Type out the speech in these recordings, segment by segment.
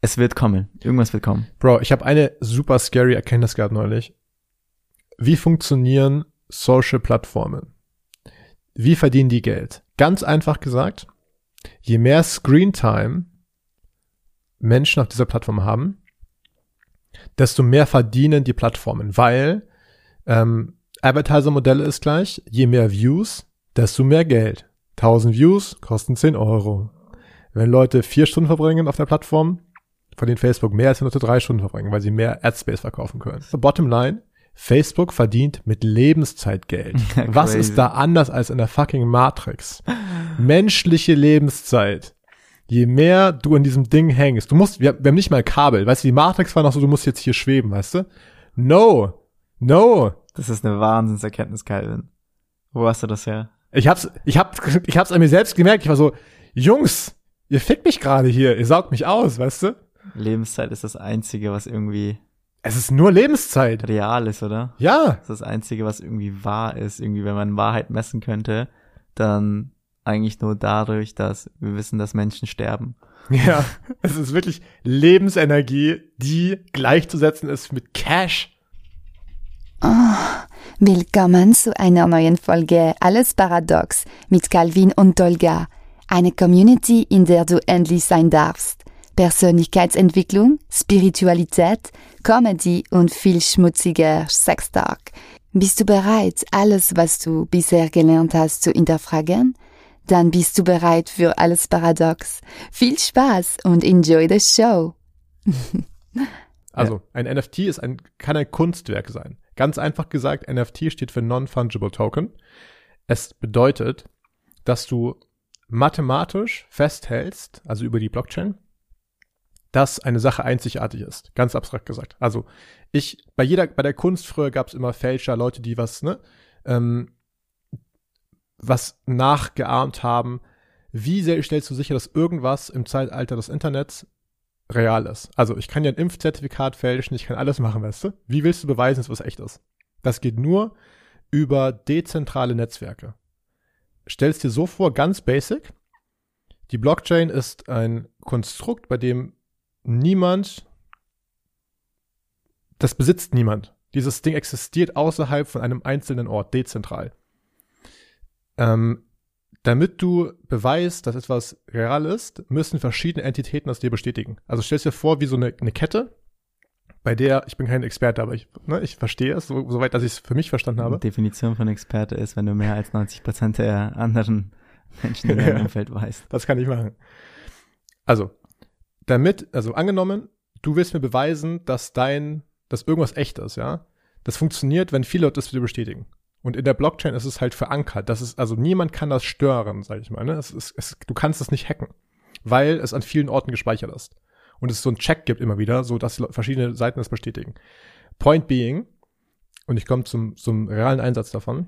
Es wird kommen. Irgendwas wird kommen. Bro, ich habe eine super scary Erkenntnis gehabt neulich. Wie funktionieren Social-Plattformen? Wie verdienen die Geld? Ganz einfach gesagt, je mehr Screentime Menschen auf dieser Plattform haben, desto mehr verdienen die Plattformen, weil ähm, Advertiser-Modelle ist gleich, je mehr Views, desto mehr Geld. 1000 Views kosten 10 Euro. Wenn Leute vier Stunden verbringen auf der Plattform, verdienen Facebook mehr, als wenn Leute drei Stunden verbringen, weil sie mehr Adspace verkaufen können. So, bottom line, Facebook verdient mit Lebenszeit Geld. Was ist da anders als in der fucking Matrix? Menschliche Lebenszeit. Je mehr du in diesem Ding hängst, du musst, wir, wir haben nicht mal Kabel, weißt du, die Matrix war noch so, du musst jetzt hier schweben, weißt du? No, no. Das ist eine Wahnsinnserkenntnis, Calvin. Wo hast du das her? Ich hab's, ich hab, ich hab's an mir selbst gemerkt. Ich war so, Jungs, ihr fickt mich gerade hier, ihr saugt mich aus, weißt du? Lebenszeit ist das Einzige, was irgendwie Es ist nur Lebenszeit. real ist, oder? Ja, Das ist das Einzige, was irgendwie wahr ist. Irgendwie, wenn man Wahrheit messen könnte, dann eigentlich nur dadurch, dass wir wissen, dass Menschen sterben. ja. Es ist wirklich Lebensenergie, die gleichzusetzen ist mit Cash. Willkommen zu einer neuen Folge Alles Paradox mit Calvin und Olga. Eine Community, in der du endlich sein darfst. Persönlichkeitsentwicklung, Spiritualität, Comedy und viel schmutziger Sextalk. Bist du bereit, alles, was du bisher gelernt hast, zu hinterfragen? Dann bist du bereit für alles Paradox. Viel Spaß und enjoy the show. Also, ein NFT ist ein, kann ein Kunstwerk sein. Ganz einfach gesagt, NFT steht für Non-Fungible Token. Es bedeutet, dass du mathematisch festhältst, also über die Blockchain, dass eine Sache einzigartig ist. Ganz abstrakt gesagt. Also, ich, bei jeder, bei der Kunst früher gab es immer Fälscher, Leute, die was, ne, ähm, was nachgeahmt haben. Wie sehr stellst du sicher, dass irgendwas im Zeitalter des Internets real ist. Also ich kann ja ein Impfzertifikat fälschen, ich kann alles machen, weißt du? Wie willst du beweisen, dass was echt ist? Das geht nur über dezentrale Netzwerke. Stellst dir so vor, ganz basic, die Blockchain ist ein Konstrukt, bei dem niemand, das besitzt niemand. Dieses Ding existiert außerhalb von einem einzelnen Ort, dezentral. Ähm, damit du beweist, dass etwas real ist, müssen verschiedene Entitäten das dir bestätigen. Also stellst dir vor, wie so eine, eine Kette, bei der, ich bin kein Experte, aber ich, ne, ich verstehe es, so, soweit, dass ich es für mich verstanden habe. Die Definition von Experte ist, wenn du mehr als 90 Prozent der anderen Menschen in deinem. Umfeld weißt. Das kann ich machen. Also, damit, also angenommen, du willst mir beweisen, dass dein, dass irgendwas echt ist, ja. Das funktioniert, wenn viele Leute das dir bestätigen. Und in der Blockchain ist es halt verankert. Das ist, also niemand kann das stören, sag ich mal. Ne? Es ist, es, du kannst es nicht hacken, weil es an vielen Orten gespeichert ist. Und es so einen Check gibt immer wieder, so dass verschiedene Seiten das bestätigen. Point being, und ich komme zum, zum realen Einsatz davon,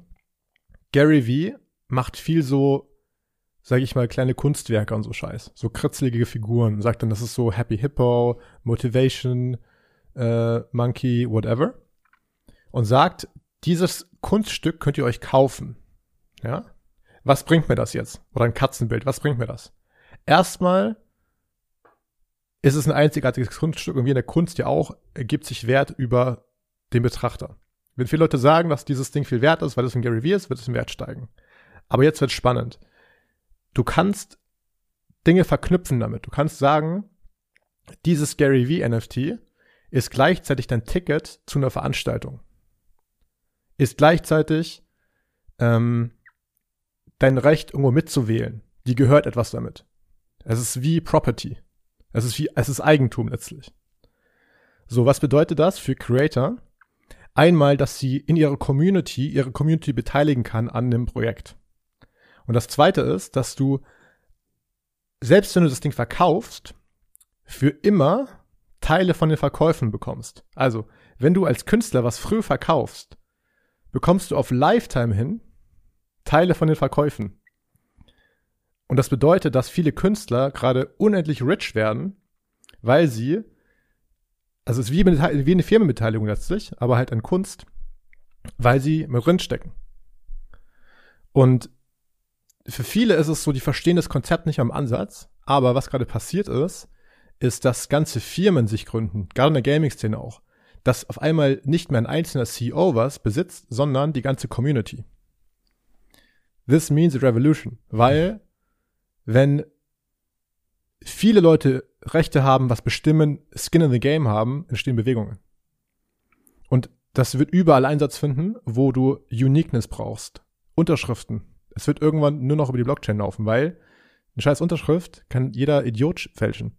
Gary Vee macht viel so sage ich mal, kleine Kunstwerke und so Scheiß. So kritzelige Figuren. Sagt dann, das ist so Happy Hippo, Motivation, äh, Monkey, whatever. Und sagt, dieses Kunststück könnt ihr euch kaufen. Ja? Was bringt mir das jetzt? Oder ein Katzenbild, was bringt mir das? Erstmal ist es ein einzigartiges Kunststück und wie in der Kunst ja auch, ergibt sich Wert über den Betrachter. Wenn viele Leute sagen, dass dieses Ding viel wert ist, weil es ein Gary Vee ist, wird es im Wert steigen. Aber jetzt wird spannend du kannst Dinge verknüpfen damit. Du kannst sagen, dieses Gary V NFT ist gleichzeitig dein Ticket zu einer Veranstaltung. Ist gleichzeitig ähm, dein Recht, irgendwo mitzuwählen. Die gehört etwas damit. Es ist wie Property. Es ist wie, es ist Eigentum letztlich. So, was bedeutet das für Creator? Einmal, dass sie in ihrer Community, ihre Community beteiligen kann an dem Projekt. Und das zweite ist, dass du, selbst wenn du das Ding verkaufst, für immer Teile von den Verkäufen bekommst. Also, wenn du als Künstler was früh verkaufst, bekommst du auf Lifetime hin Teile von den Verkäufen. Und das bedeutet, dass viele Künstler gerade unendlich rich werden, weil sie, also es ist wie, eine- wie eine Firmenbeteiligung letztlich, aber halt an Kunst, weil sie mit drin stecken. Und für viele ist es so, die verstehen das Konzept nicht am Ansatz, aber was gerade passiert ist, ist, dass ganze Firmen sich gründen, gerade in der Gaming-Szene auch, dass auf einmal nicht mehr ein einzelner CEO was besitzt, sondern die ganze Community. This means a revolution, weil wenn viele Leute Rechte haben, was bestimmen, Skin in the Game haben, entstehen Bewegungen. Und das wird überall Einsatz finden, wo du Uniqueness brauchst. Unterschriften. Es wird irgendwann nur noch über die Blockchain laufen, weil eine scheiß Unterschrift kann jeder Idiot fälschen.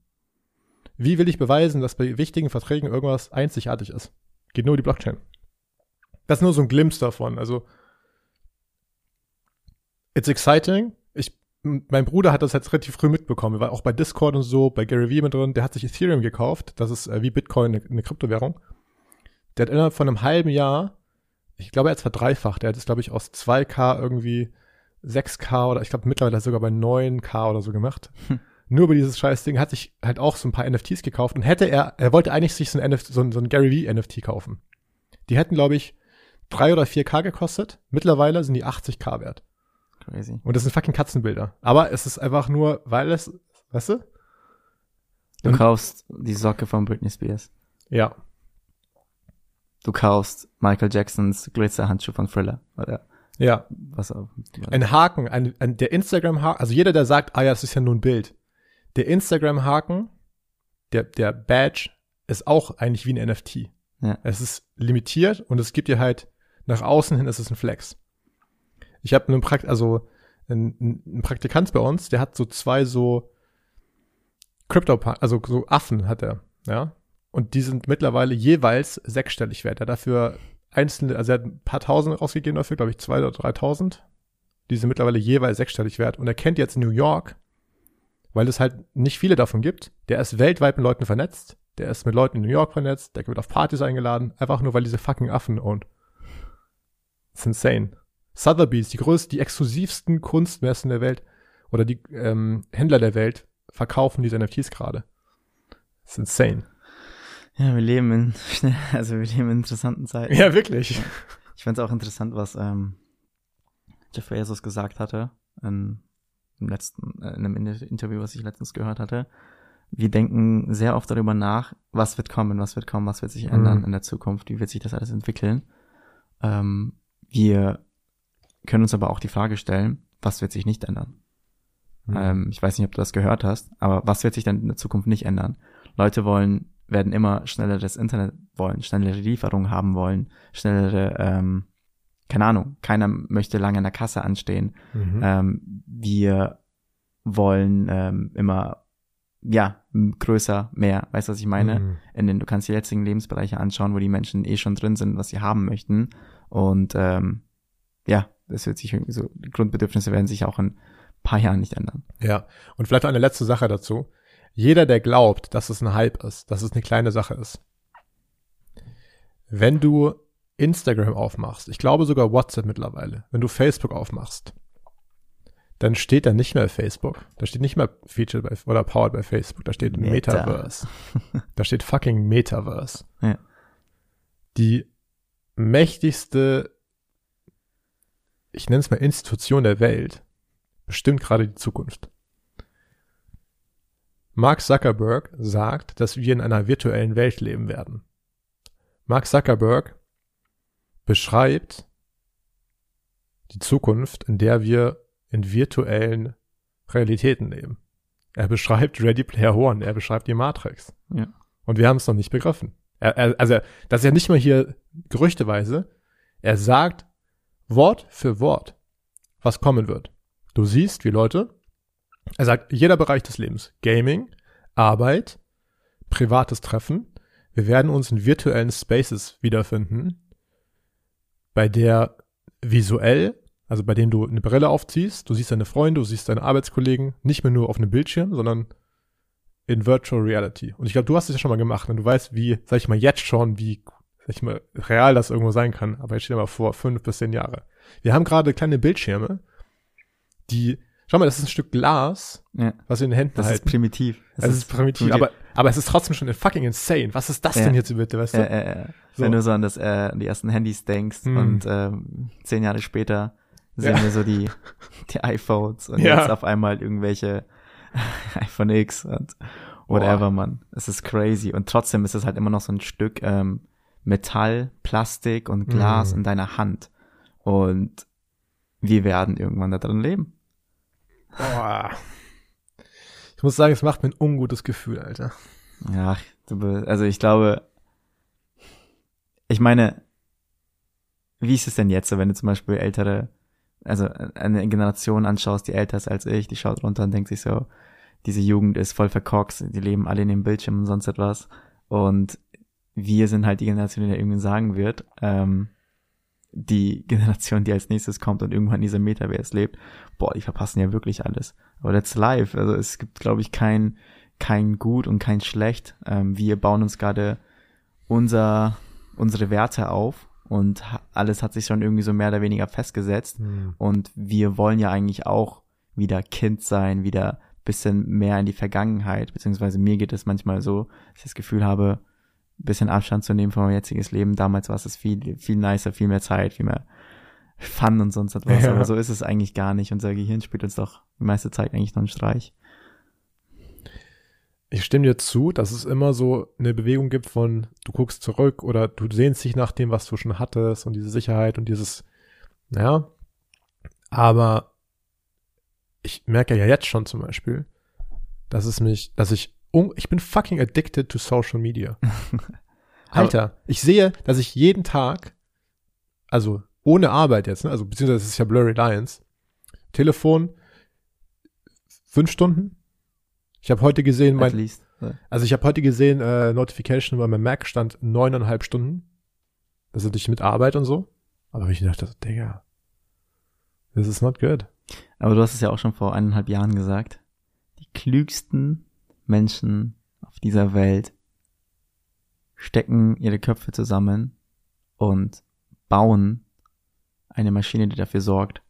Wie will ich beweisen, dass bei wichtigen Verträgen irgendwas einzigartig ist? Geht nur die Blockchain. Das ist nur so ein Glimpse davon. Also, it's exciting. Ich, mein Bruder hat das jetzt relativ früh mitbekommen. Er war auch bei Discord und so, bei Gary Vee mit drin. Der hat sich Ethereum gekauft. Das ist äh, wie Bitcoin eine, eine Kryptowährung. Der hat innerhalb von einem halben Jahr, ich glaube, er hat es verdreifacht. Der hat es, glaube ich, aus 2K irgendwie 6K oder ich glaube mittlerweile sogar bei 9K oder so gemacht. Hm. Nur über dieses scheiß Ding hat sich halt auch so ein paar NFTs gekauft und hätte er, er wollte eigentlich sich so ein, NFT, so ein, so ein Gary Vee NFT kaufen. Die hätten, glaube ich, 3 oder 4K gekostet. Mittlerweile sind die 80K wert. Crazy. Und das sind fucking Katzenbilder. Aber es ist einfach nur, weil es, weißt du? Du und, kaufst die Socke von Britney Spears. Ja. Du kaufst Michael Jacksons Glitzerhandschuh von Thriller, oder? Ja. Was. Ein Haken, ein, ein, der Instagram-Haken, also jeder, der sagt, ah ja, das ist ja nur ein Bild. Der Instagram-Haken, der, der Badge, ist auch eigentlich wie ein NFT. Ja. Es ist limitiert und es gibt dir halt, nach außen hin ist es ein Flex. Ich habe einen Prakt, also ein, ein Praktikant bei uns, der hat so zwei so Crypto, also so Affen hat er, ja. Und die sind mittlerweile jeweils sechsstellig wert. Er hat dafür einzelne, also er hat ein paar Tausend ausgegeben dafür, glaube ich, zwei oder dreitausend. Die sind mittlerweile jeweils sechsstellig wert. Und er kennt jetzt New York, weil es halt nicht viele davon gibt. Der ist weltweit mit Leuten vernetzt. Der ist mit Leuten in New York vernetzt. Der wird auf Partys eingeladen. Einfach nur, weil diese fucking Affen. Das ist insane. Sotheby's, die größten, die exklusivsten Kunstmessen der Welt oder die ähm, Händler der Welt verkaufen diese NFTs gerade. Ist insane. Ja, wir leben in, also wir leben in interessanten Zeiten. Ja, wirklich. Ich fand es auch interessant, was ähm, Jeff Bezos gesagt hatte in, im letzten, äh, in einem Interview, was ich letztens gehört hatte. Wir denken sehr oft darüber nach, was wird kommen, was wird kommen, was wird sich ändern mhm. in der Zukunft, wie wird sich das alles entwickeln. Ähm, wir können uns aber auch die Frage stellen, was wird sich nicht ändern? Mhm. Ähm, ich weiß nicht, ob du das gehört hast, aber was wird sich denn in der Zukunft nicht ändern? Leute wollen werden immer schnelleres Internet wollen, schnellere Lieferungen haben wollen, schnellere, ähm, keine Ahnung, keiner möchte lange in der Kasse anstehen. Mhm. Ähm, wir wollen ähm, immer, ja, größer, mehr. Weißt du, was ich meine? Mhm. In den, du kannst die jetzigen Lebensbereiche anschauen, wo die Menschen eh schon drin sind, was sie haben möchten. Und ähm, ja, das wird sich irgendwie so, die Grundbedürfnisse werden sich auch in paar Jahren nicht ändern. Ja, und vielleicht eine letzte Sache dazu. Jeder, der glaubt, dass es ein Hype ist, dass es eine kleine Sache ist. Wenn du Instagram aufmachst, ich glaube sogar WhatsApp mittlerweile, wenn du Facebook aufmachst, dann steht da nicht mehr Facebook. Da steht nicht mehr Featured bei, oder Powered bei Facebook. Da steht Meta. Metaverse. da steht fucking Metaverse. Ja. Die mächtigste, ich nenne es mal Institution der Welt, bestimmt gerade die Zukunft. Mark Zuckerberg sagt, dass wir in einer virtuellen Welt leben werden. Mark Zuckerberg beschreibt die Zukunft, in der wir in virtuellen Realitäten leben. Er beschreibt Ready Player One, er beschreibt die Matrix. Ja. Und wir haben es noch nicht begriffen. Er, er, also, das ist ja nicht mal hier gerüchteweise. Er sagt Wort für Wort, was kommen wird. Du siehst, wie Leute er sagt, jeder Bereich des Lebens, Gaming, Arbeit, privates Treffen, wir werden uns in virtuellen Spaces wiederfinden, bei der visuell, also bei dem du eine Brille aufziehst, du siehst deine Freunde, du siehst deine Arbeitskollegen, nicht mehr nur auf einem Bildschirm, sondern in Virtual Reality. Und ich glaube, du hast es ja schon mal gemacht und du weißt, wie, sag ich mal, jetzt schon, wie, sag ich mal, real das irgendwo sein kann. Aber jetzt stell dir mal vor, fünf bis zehn Jahre. Wir haben gerade kleine Bildschirme, die Schau mal, das ist ein Stück Glas, ja. was wir in den Händen das halten. Das ist primitiv. Das, das ist, primitiv, primitiv, aber, aber es ist trotzdem schon fucking insane. Was ist das ja. denn jetzt bitte, weißt du? Ja, ja, ja. So. Wenn du so an das, äh, die ersten Handys denkst hm. und ähm, zehn Jahre später sehen wir so die, die iPhones und jetzt auf einmal irgendwelche iPhone X und whatever, man. Es ist crazy. Und trotzdem ist es halt immer noch so ein Stück ähm, Metall, Plastik und Glas Mm. in deiner Hand. Und wir werden irgendwann da drin leben. Boah. Ich muss sagen, es macht mir ein ungutes Gefühl, Alter. Ja, also ich glaube, ich meine, wie ist es denn jetzt, so, wenn du zum Beispiel ältere, also eine Generation anschaust, die älter ist als ich, die schaut runter und denkt sich so, diese Jugend ist voll verkorkst, die leben alle in dem Bildschirm und sonst etwas. Und wir sind halt die Generation, die da irgendwann sagen wird, ähm, die Generation, die als nächstes kommt und irgendwann in dieser Metaverse lebt, boah, die verpassen ja wirklich alles. Aber that's life. Also es gibt, glaube ich, kein, kein Gut und kein Schlecht. Ähm, wir bauen uns gerade unser, unsere Werte auf und alles hat sich schon irgendwie so mehr oder weniger festgesetzt. Und wir wollen ja eigentlich auch wieder Kind sein, wieder bisschen mehr in die Vergangenheit, beziehungsweise mir geht es manchmal so, dass ich das Gefühl habe, bisschen Abstand zu nehmen von meinem jetziges Leben. Damals war es viel, viel nicer, viel mehr Zeit, viel mehr Fun und sonst etwas. Ja. Aber so ist es eigentlich gar nicht. Unser Gehirn spielt uns doch die meiste Zeit eigentlich nur einen Streich. Ich stimme dir zu, dass es immer so eine Bewegung gibt von, du guckst zurück oder du sehnst dich nach dem, was du schon hattest und diese Sicherheit und dieses, ja. Aber ich merke ja jetzt schon zum Beispiel, dass es mich, dass ich, un- ich bin fucking addicted to social media. Alter, ich sehe, dass ich jeden Tag, also ohne Arbeit jetzt, ne, also beziehungsweise es ist ja Blurry Lines, Telefon, fünf Stunden. Ich habe heute gesehen, mein, least. So. also ich habe heute gesehen, äh, Notification bei meinem Mac stand neuneinhalb Stunden. Das ist nicht mit Arbeit und so. Aber ich dachte, so, Digga, this is not good. Aber du hast es ja auch schon vor eineinhalb Jahren gesagt. Die klügsten Menschen auf dieser Welt stecken ihre Köpfe zusammen und bauen eine Maschine, die dafür sorgt,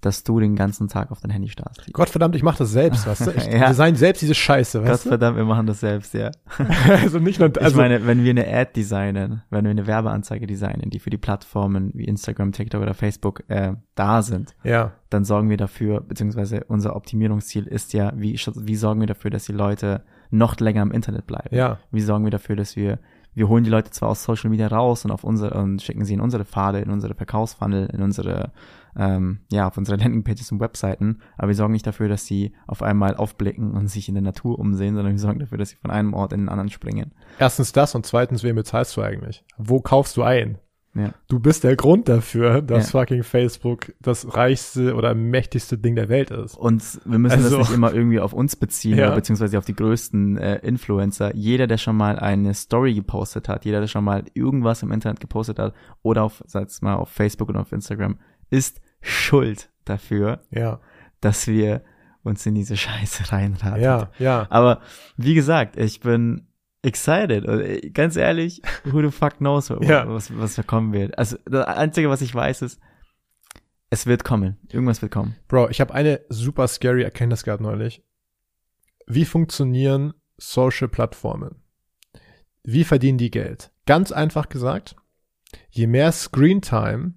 dass du den ganzen Tag auf dein Handy starrst. Gottverdammt, ich mache das selbst, weißt du? Ich Ja. design selbst diese Scheiße, weißt Gottverdammt, wir machen das selbst, ja. du? also nicht nur, ich also, meine, wenn wir eine Ad designen, wenn wir eine Werbeanzeige designen, die für die Plattformen wie Instagram, TikTok oder Facebook äh, da sind, ja, dann sorgen wir dafür, beziehungsweise unser Optimierungsziel ist ja, wie, wie sorgen wir dafür, dass die Leute noch länger im Internet bleiben? ja, Wie sorgen wir dafür, dass wir, wir holen die Leute zwar aus Social Media raus und auf unsere, und schicken sie in unsere Pfade, in unsere Verkaufsfunnel, in unsere, ähm, ja, auf unsere Landingpages und Webseiten, aber wir sorgen nicht dafür, dass sie auf einmal aufblicken und sich in der Natur umsehen, sondern wir sorgen dafür, dass sie von einem Ort in den anderen springen. erstens das und zweitens, wem bezahlst du eigentlich? Wo kaufst du ein? Ja. Du bist der Grund dafür, dass Ja. fucking Facebook das reichste oder mächtigste Ding der Welt ist. Und wir müssen Also- das nicht immer irgendwie auf uns beziehen, Ja. beziehungsweise auf die größten äh, Influencer. Jeder, der schon mal eine Story gepostet hat, jeder, der schon mal irgendwas im Internet gepostet hat oder auf, sag's mal, auf Facebook und auf Instagram, ist schuld dafür, Ja, dass wir uns in diese Scheiße reinraten. ja, ja. Aber wie gesagt, ich bin excited. Äh, Ganz ehrlich, who the fuck knows, Ja. was, was da kommen wird. Also das Einzige, was ich weiß, ist, es wird kommen. Irgendwas wird kommen. Bro, ich habe eine super scary Erkenntnis gehabt neulich. Wie funktionieren Social-Plattformen? Wie verdienen die Geld? Ganz einfach gesagt, je mehr Screentime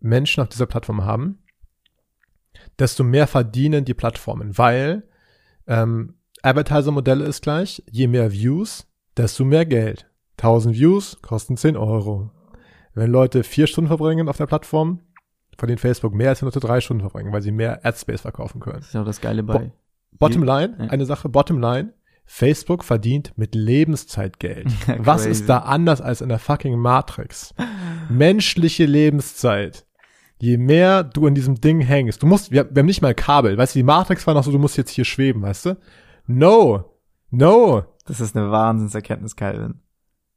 Menschen auf dieser Plattform haben, desto mehr verdienen die Plattformen, weil ähm, Advertiser-Modelle ist gleich, je mehr Views, desto mehr Geld. 1000 Views kosten 10 Euro. Wenn Leute vier Stunden verbringen auf der Plattform, verdienen Facebook mehr, als wenn Leute drei Stunden verbringen, weil sie mehr Adspace verkaufen können. Das ist ja auch das Geile bei. Bottom line, Ja. eine Sache, bottom line, Facebook verdient mit Lebenszeitgeld. Ja, Was ist da anders als in der fucking Matrix? Menschliche Lebenszeit. Je mehr du in diesem Ding hängst, du musst, wir, wir haben nicht mal Kabel, weißt du, die Matrix war noch so, du musst jetzt hier schweben, weißt du? No, no. Das ist eine Wahnsinnserkenntnis, Calvin.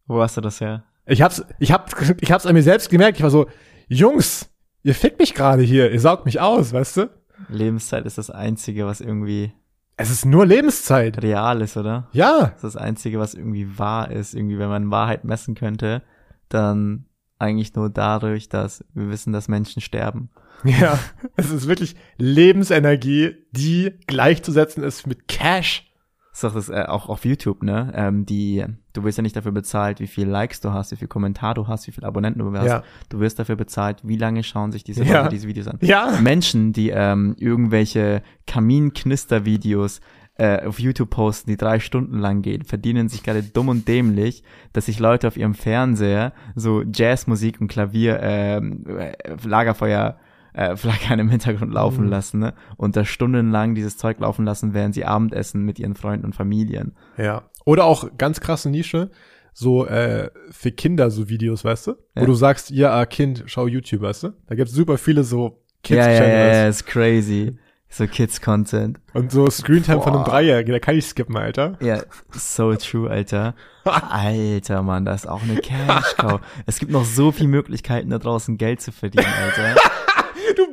Wo hast du das her? Ich hab's, ich hab, ich hab's an mir selbst gemerkt, ich war so, Jungs, ihr fickt mich gerade hier, ihr saugt mich aus, weißt du? Lebenszeit ist das Einzige, was irgendwie Es ist nur Lebenszeit. real ist, oder? Ja, Das ist das Einzige, was irgendwie wahr ist. Irgendwie, wenn man Wahrheit messen könnte, dann eigentlich nur dadurch, dass wir wissen, dass Menschen sterben. Ja, es ist wirklich Lebensenergie, die gleichzusetzen ist mit Cash. Das ist doch das, äh, auch auf YouTube, ne? Ähm, die, du wirst ja nicht dafür bezahlt, wie viel Likes du hast, wie viel Kommentar du hast, wie viel Abonnenten du hast. Ja. Du wirst dafür bezahlt, wie lange schauen sich diese Ja. Leute diese Videos an. Ja. Menschen, die ähm, irgendwelche Kaminknister-Videos äh, auf YouTube posten, die drei Stunden lang gehen, verdienen sich gerade dumm und dämlich, dass sich Leute auf ihrem Fernseher so Jazzmusik und Klavier, ähm, äh, Lagerfeuer, äh, Flackern im Hintergrund laufen Mhm. lassen, ne? Und da stundenlang dieses Zeug laufen lassen, während sie Abendessen mit ihren Freunden und Familien. Ja. Oder auch ganz krasse Nische, so äh, für Kinder so Videos, weißt du? Wo Ja. du sagst, ja, äh, Kind, schau YouTube, weißt du? Da gibt's super viele so ja, ja, ja, Kids-Channels. ja, ist crazy. So Kids-Content. Und so Screentime von einem Boah. Dreijährigen, da kann ich skippen, Alter. Ja, so true, Alter. Alter, Mann, das ist auch eine Cash-Cow. Es gibt noch so viele Möglichkeiten da draußen Geld zu verdienen, Alter.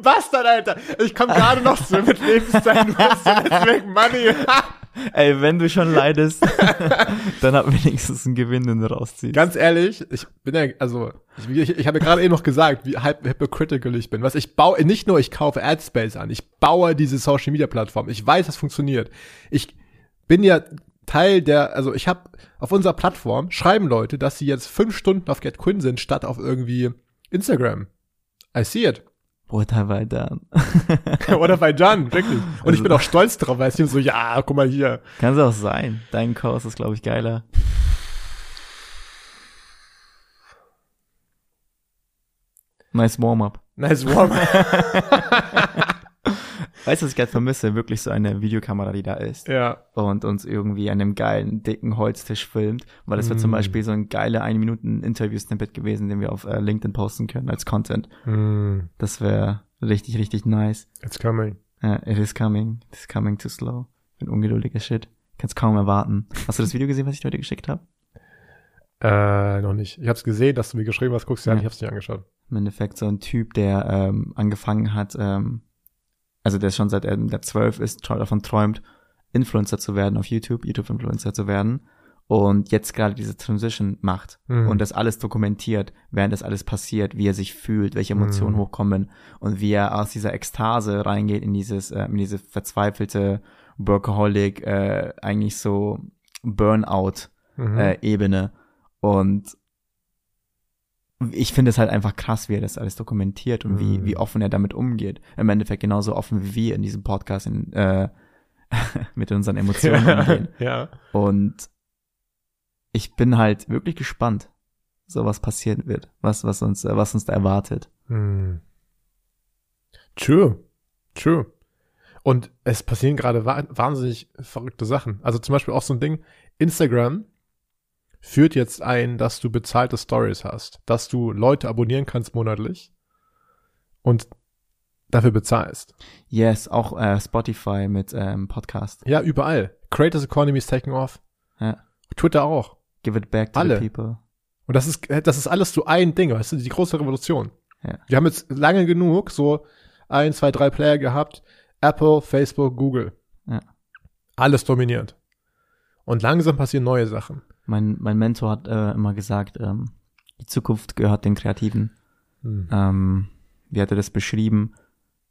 Du Bastard, Alter. Ich komme gerade noch so mit Lebenszeit, du hast Netzwerk Money. Ey, wenn du schon leidest, dann hab wenigstens einen Gewinn, den du rausziehst. Ganz ehrlich, ich bin ja, also, ich, ich, ich habe ja gerade eben noch gesagt, wie halb hypocritical ich bin. Was ich baue, nicht nur ich kaufe Adspace an, ich baue diese Social Media Plattform. Ich weiß, das funktioniert. Ich bin ja Teil der, also ich habe auf unserer Plattform schreiben Leute, dass sie jetzt fünf Stunden auf GetQuinn sind, statt auf irgendwie Instagram. I see it. Bruder, weil dann. Oder bei Jan, wirklich. Und ich bin auch stolz drauf, weil ich so, ja, guck mal hier. Kann es auch sein. Dein Kurs ist, glaube ich, geiler. Nice Warm-up. Nice warm. Weißt du, was ich gerade vermisse? Wirklich so eine Videokamera, die da ist. ja. und uns irgendwie an einem geilen, dicken Holztisch filmt, weil das wäre zum Mm. Beispiel so ein geiler 1 Minuten Interview-Snippet gewesen, den wir auf äh, LinkedIn posten können als Content. Mm, Das wäre richtig, richtig nice. it's coming. Ja, it is coming. It is coming too slow. Bin ungeduldiger Shit. Kann's kaum erwarten. Hast du das Video gesehen, was ich dir heute geschickt habe? Äh, noch nicht. Ich hab's gesehen, dass du mir geschrieben hast, guckst du ja, Ja. an, ich hab's nicht angeschaut. Im Endeffekt so ein Typ, der ähm, angefangen hat, ähm, also der schon seit er der zwölf ist, träu- davon träumt, Influencer zu werden auf YouTube, YouTube-Influencer zu werden und jetzt gerade diese Transition macht Mhm. und das alles dokumentiert, während das alles passiert, wie er sich fühlt, welche Emotionen Mhm. hochkommen und wie er aus dieser Ekstase reingeht in dieses, äh, in diese verzweifelte Workaholic, äh, eigentlich so Burnout Mhm. äh, Ebene. Und ich finde es halt einfach krass, wie er das alles dokumentiert und wie, Mhm. wie offen er damit umgeht. Im Endeffekt genauso offen wie wir in diesem Podcast in, äh, mit unseren Emotionen umgehen. ja. Und ich bin halt wirklich gespannt, so was passieren wird, was, was uns, äh, was uns da erwartet. Hm. True. True. Und es passieren gerade wa wahnsinnig verrückte Sachen. Also zum Beispiel auch so ein Ding, Instagram führt jetzt ein, dass du bezahlte Stories hast, dass du Leute abonnieren kannst monatlich und dafür bezahlst. Yes, auch äh, Spotify mit ähm, Podcast. Ja, überall. Creators Economy is taking off. Ja. Twitter auch. Give it back to Alle. the people. Und das ist, das ist alles so ein Ding, weißt du, die große Revolution. Ja. Wir haben jetzt lange genug so ein, zwei, drei Player gehabt. Apple, Facebook, Google. Ja. Alles dominiert. Und langsam passieren neue Sachen. Mein, mein Mentor hat äh, immer gesagt, ähm, die Zukunft gehört den Kreativen. Hm. ähm, wie hat er das beschrieben?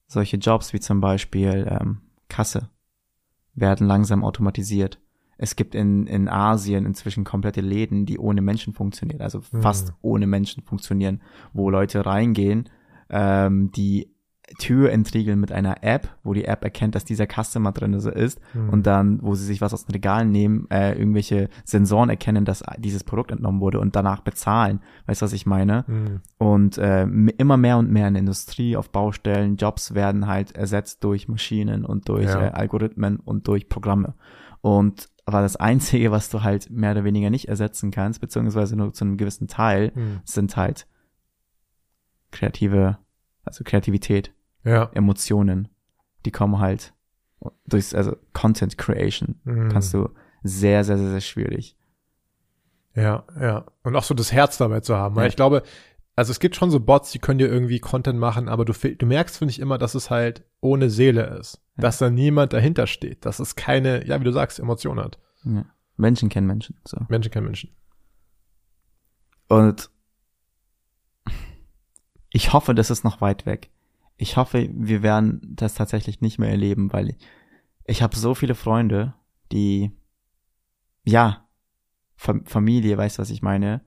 Solche Jobs wie zum Beispiel ähm, Kasse werden langsam automatisiert. Es gibt in, in Asien inzwischen komplette Läden, die ohne Menschen funktionieren, also fast ohne Menschen funktionieren, wo Leute reingehen, ähm, die Tür entriegeln mit einer App, wo die App erkennt, dass dieser Customer drin ist Hm. und dann, wo sie sich was aus den Regalen nehmen, äh, irgendwelche Sensoren erkennen, dass dieses Produkt entnommen wurde und danach bezahlen. Weißt du, was ich meine? Hm. Und äh, immer mehr und mehr in der Industrie, auf Baustellen, Jobs werden halt ersetzt durch Maschinen und durch Ja. äh, Algorithmen und durch Programme. Und aber das Einzige, was du halt mehr oder weniger nicht ersetzen kannst, beziehungsweise nur zu einem gewissen Teil, Hm. sind halt kreative, also Kreativität, Ja. Emotionen. Die kommen halt durch, also Content Creation Hm. kannst du sehr, sehr, sehr, sehr schwierig. Ja, ja. Und auch so das Herz dabei zu haben. Weil Ja. ich glaube, also es gibt schon so Bots, die können dir irgendwie Content machen, aber du, du merkst, finde ich, immer, dass es halt ohne Seele ist. Ja. Dass da niemand dahinter steht. Dass es keine, ja, wie du sagst, Emotion hat. Ja. Menschen kennen Menschen. So. Menschen kennen Menschen. Und ich hoffe, das ist noch weit weg. Ich hoffe, wir werden das tatsächlich nicht mehr erleben, weil ich habe so viele Freunde, die, ja, Fam Familie, weißt du, was ich meine?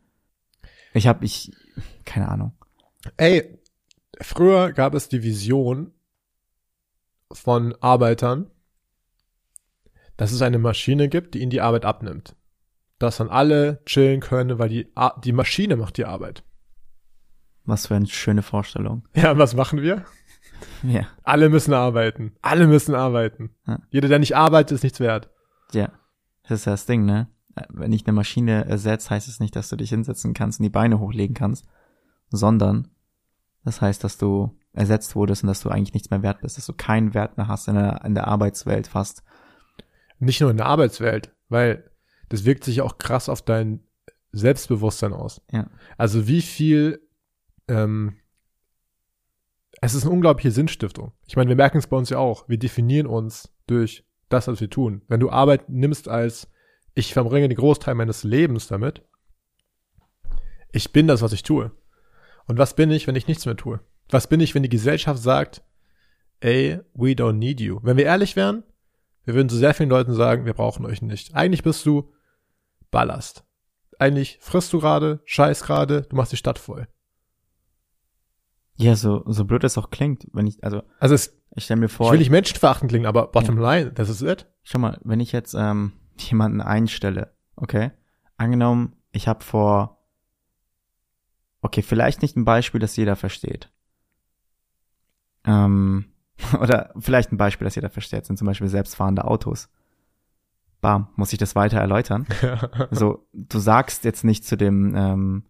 Ich habe, ich, keine Ahnung. Ey, früher gab es die Vision von Arbeitern, dass es eine Maschine gibt, die ihnen die Arbeit abnimmt. Dass dann alle chillen können, weil die, die Maschine macht die Arbeit. Was für eine schöne Vorstellung. Ja, was machen wir? Ja. Alle müssen arbeiten. Alle müssen arbeiten. Ja. Jeder, der nicht arbeitet, ist nichts wert. Ja. Das ist ja das Ding, ne? Wenn ich eine Maschine ersetzt, heißt es nicht, dass du dich hinsetzen kannst und die Beine hochlegen kannst, sondern das heißt, dass du ersetzt wurdest und dass du eigentlich nichts mehr wert bist, dass du keinen Wert mehr hast in der, in der Arbeitswelt fast. Nicht nur in der Arbeitswelt, weil das wirkt sich auch krass auf dein Selbstbewusstsein aus. Ja. Also wie viel, ähm, es ist eine unglaubliche Sinnstiftung. Ich meine, wir merken es bei uns ja auch. Wir definieren uns durch das, was wir tun. Wenn du Arbeit nimmst als, ich verbringe den Großteil meines Lebens damit, ich bin das, was ich tue. Und was bin ich, wenn ich nichts mehr tue? Was bin ich, wenn die Gesellschaft sagt, ey, we don't need you? Wenn wir ehrlich wären, wir würden zu sehr vielen Leuten sagen, wir brauchen euch nicht. Eigentlich bist du Ballast. Eigentlich frisst du gerade, scheiß gerade, du machst die Stadt voll. Ja, so, so blöd es auch klingt, wenn ich, also Also es, ich stelle mir ich vor, will nicht menschenverachtend klingen, aber bottom line, das ist it. schau mal, wenn ich jetzt ähm, jemanden einstelle, okay, angenommen, ich habe vor, okay, vielleicht nicht ein Beispiel, das jeder versteht. Ähm, oder vielleicht ein Beispiel, das jeder versteht, sind zum Beispiel selbstfahrende Autos. Bam, muss ich das weiter erläutern? So, du sagst jetzt nicht zu dem, ähm,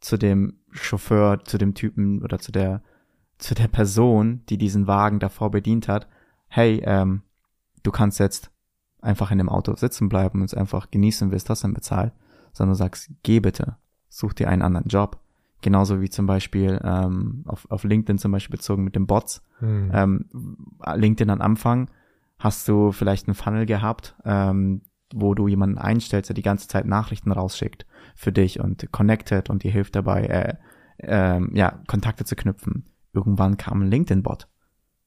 zu dem Chauffeur, zu dem Typen oder zu der, zu der Person, die diesen Wagen davor bedient hat, hey, ähm, du kannst jetzt einfach in dem Auto sitzen bleiben und es einfach genießen, wirst das dann bezahlt, sondern du sagst, geh bitte, such dir einen anderen Job. Genauso wie zum Beispiel ähm, auf, auf LinkedIn zum Beispiel bezogen mit den Bots. Hm. Ähm, LinkedIn am Anfang hast du vielleicht einen Funnel gehabt, ähm, wo du jemanden einstellst, der die ganze Zeit Nachrichten rausschickt für dich und connected und dir hilft dabei, äh, ähm, ja, Kontakte zu knüpfen. Irgendwann kam ein LinkedIn-Bot.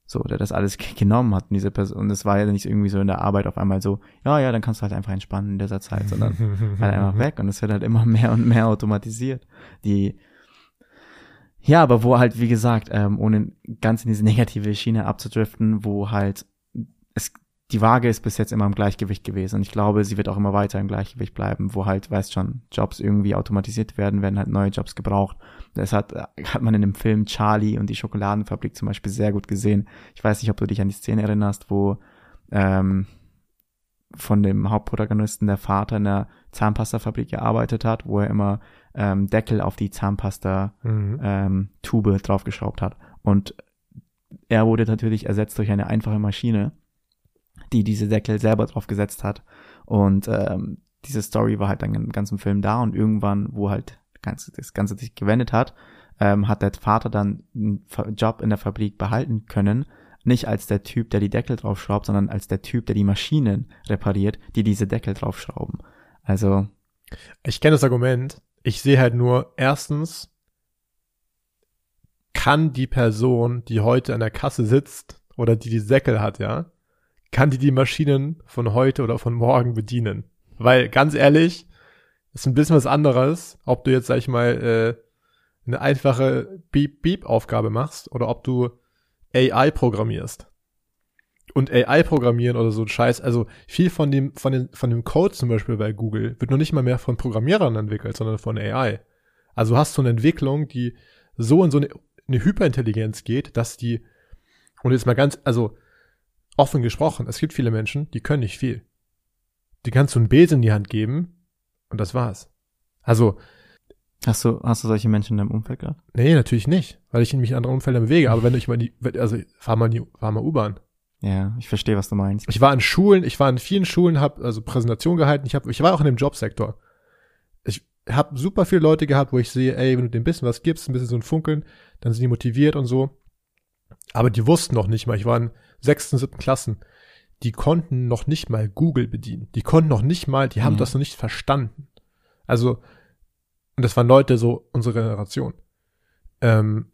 So, der das alles genommen hat und diese Person, und es war ja nicht irgendwie so in der Arbeit auf einmal so, ja, ja, dann kannst du halt einfach entspannen in dieser Zeit, sondern halt einfach weg und es wird halt immer mehr und mehr automatisiert. Die, ja, aber wo halt, wie gesagt, ähm, ohne ganz in diese negative Schiene abzudriften, wo halt es, die Waage ist bis jetzt immer im Gleichgewicht gewesen und ich glaube, sie wird auch immer weiter im Gleichgewicht bleiben, wo halt, weißt schon, Jobs irgendwie automatisiert werden, werden halt neue Jobs gebraucht. Das hat, hat man in dem Film Charlie und die Schokoladenfabrik zum Beispiel sehr gut gesehen. Ich weiß nicht, ob du dich an die Szene erinnerst, wo ähm, von dem Hauptprotagonisten der Vater in der Zahnpastafabrik gearbeitet hat, wo er immer ähm, Deckel auf die Zahnpasta Mhm. ähm, Tube draufgeschraubt hat. Und er wurde natürlich ersetzt durch eine einfache Maschine, die diese Deckel selber draufgesetzt hat. Und ähm, diese Story war halt dann im ganzen Film da und irgendwann, wo halt ganz, das Ganze sich gewendet hat, ähm, hat der Vater dann einen Job in der Fabrik behalten können. Nicht als der Typ, der die Deckel draufschraubt, sondern als der Typ, der die Maschinen repariert, die diese Deckel draufschrauben. Also, Ich kenne das Argument. Ich sehe halt nur, erstens, kann die Person, die heute an der Kasse sitzt oder die die Säckel hat, ja, kann die die Maschinen von heute oder von morgen bedienen? Weil, ganz ehrlich, ist ein bisschen was anderes, ob du jetzt, sag ich mal, äh, eine einfache Beep-Beep-Aufgabe machst oder ob du AI programmierst. Und AI programmieren oder so ein Scheiß, also viel von dem, von, den, von dem Code zum Beispiel bei Google wird noch nicht mal mehr von Programmierern entwickelt, sondern von AI. Also hast du eine Entwicklung, die so in so eine, eine Hyperintelligenz geht, dass die, und jetzt mal ganz, also offen gesprochen, es gibt viele Menschen, die können nicht viel. Die kannst du einen Besen in die Hand geben und das war's. Also, hast du, hast du solche Menschen in deinem Umfeld gehabt? nee, natürlich nicht, weil ich mich in anderen Umfeldern bewege, aber wenn ich mal die, also fahr mal, die, fahr mal U-Bahn. Ja, ich verstehe, was du meinst. Ich war in Schulen, ich war in vielen Schulen, habe also Präsentation gehalten. Ich hab, ich war auch in dem Jobsektor. Ich habe super viele Leute gehabt, wo ich sehe, ey, wenn du dem ein bisschen was gibst, ein bisschen so ein Funkeln, dann sind die motiviert und so. Aber die wussten noch nicht mal. Ich war in sechsten, siebten Klassen. Die konnten noch nicht mal Google bedienen. Die konnten noch nicht mal, die haben Mhm. das noch nicht verstanden. Also, und das waren Leute so unsere Generation. Ähm,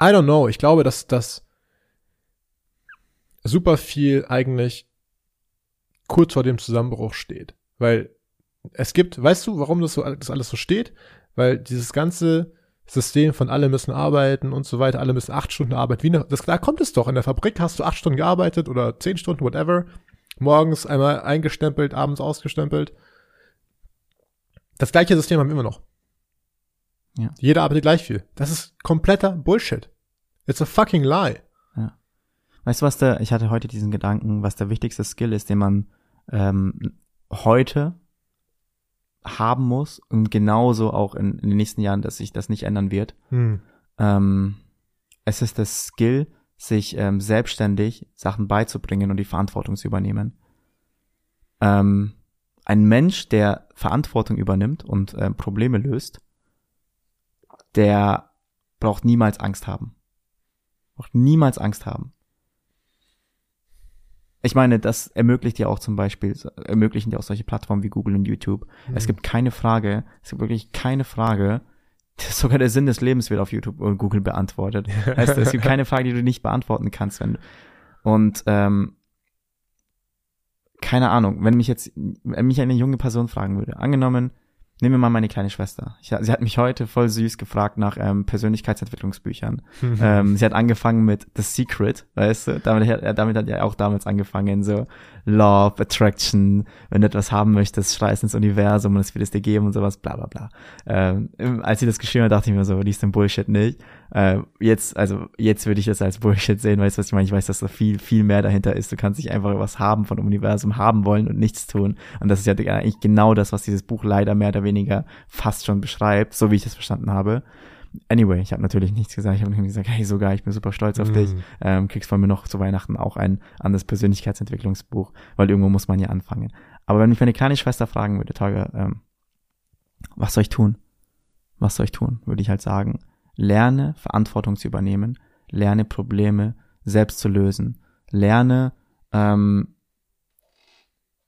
I don't know. Ich glaube, dass das super viel eigentlich kurz vor dem Zusammenbruch steht. Weil es gibt, weißt du, warum das so das alles so steht? Weil dieses ganze System von alle müssen arbeiten und so weiter, alle müssen acht Stunden arbeiten. Wie eine, das, da kommt es doch. In der Fabrik hast du acht Stunden gearbeitet oder zehn Stunden, whatever. Morgens einmal eingestempelt, abends ausgestempelt. Das gleiche System haben wir immer noch. Ja. Jeder arbeitet gleich viel. Das ist kompletter Bullshit. It's a fucking lie. Weißt du, was der, ich hatte heute diesen Gedanken, was der wichtigste Skill ist, den man ähm, heute haben muss und genauso auch in, in den nächsten Jahren, dass sich das nicht ändern wird. Hm. Ähm, es ist das Skill, sich ähm, selbstständig Sachen beizubringen und die Verantwortung zu übernehmen. Ähm, ein Mensch, der Verantwortung übernimmt und ähm, Probleme löst, der braucht niemals Angst haben. Braucht niemals Angst haben. Ich meine, das ermöglicht ja auch zum Beispiel, ermöglichen ja auch solche Plattformen wie Google und YouTube. Es gibt keine Frage, es gibt wirklich keine Frage, sogar der Sinn des Lebens wird auf YouTube und Google beantwortet. Heißt, es gibt keine Frage, die du nicht beantworten kannst, wenn und ähm, keine Ahnung, wenn mich jetzt, wenn mich eine junge Person fragen würde, angenommen, nehmen wir mal meine kleine Schwester. Ich, sie hat mich heute voll süß gefragt nach ähm, Persönlichkeitsentwicklungsbüchern. ähm, sie hat angefangen mit The Secret, weißt du? Damit, hat- damit hat er auch damals angefangen, so Love, Attraction, wenn du etwas haben möchtest, schreist ins Universum und es wird es dir geben und sowas, bla bla bla. Ähm, als sie das geschrieben hat, dachte ich mir so, liest den Bullshit nicht. Äh, jetzt, also jetzt würde ich das als Bullshit sehen, weißt du, was ich meine? Ich weiß, dass da viel, viel mehr dahinter ist. Du kannst nicht einfach was haben von Universum, haben wollen und nichts tun. Und das ist ja eigentlich genau das, was dieses Buch leider mehr oder weniger fast schon beschreibt, so wie ich das verstanden habe. Anyway, ich habe natürlich nichts gesagt. Ich habe nur gesagt, hey, sogar, ich bin super stolz auf Mhm. dich. Ähm, kriegst von mir noch zu Weihnachten auch ein anderes Persönlichkeitsentwicklungsbuch, weil irgendwo muss man ja anfangen. Aber wenn mich meine kleine Schwester fragen würde, Tage, ähm, was soll ich tun? Was soll ich tun? Würde ich halt sagen, lerne Verantwortung zu übernehmen, lerne Probleme selbst zu lösen, lerne, ähm,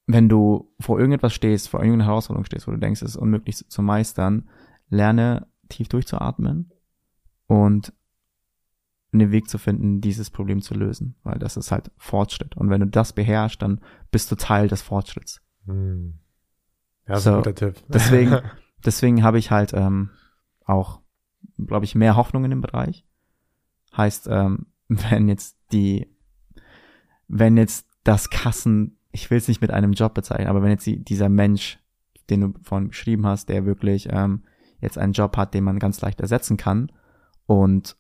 wenn du vor irgendetwas stehst, vor irgendeiner Herausforderung stehst, wo du denkst, es ist unmöglich zu- zu meistern, lerne tief durchzuatmen und einen Weg zu finden, dieses Problem zu lösen, weil das ist halt Fortschritt. Und wenn du das beherrschst, dann bist du Teil des Fortschritts. Hm. Ja, so ein guter Tipp. deswegen- Deswegen habe ich halt ähm, auch, glaube ich, mehr Hoffnung in dem Bereich. Heißt, ähm, wenn jetzt die, wenn jetzt das Kassen, ich will es nicht mit einem Job bezeichnen, aber wenn jetzt die, dieser Mensch, den du vorhin beschrieben hast, der wirklich ähm, jetzt einen Job hat, den man ganz leicht ersetzen kann und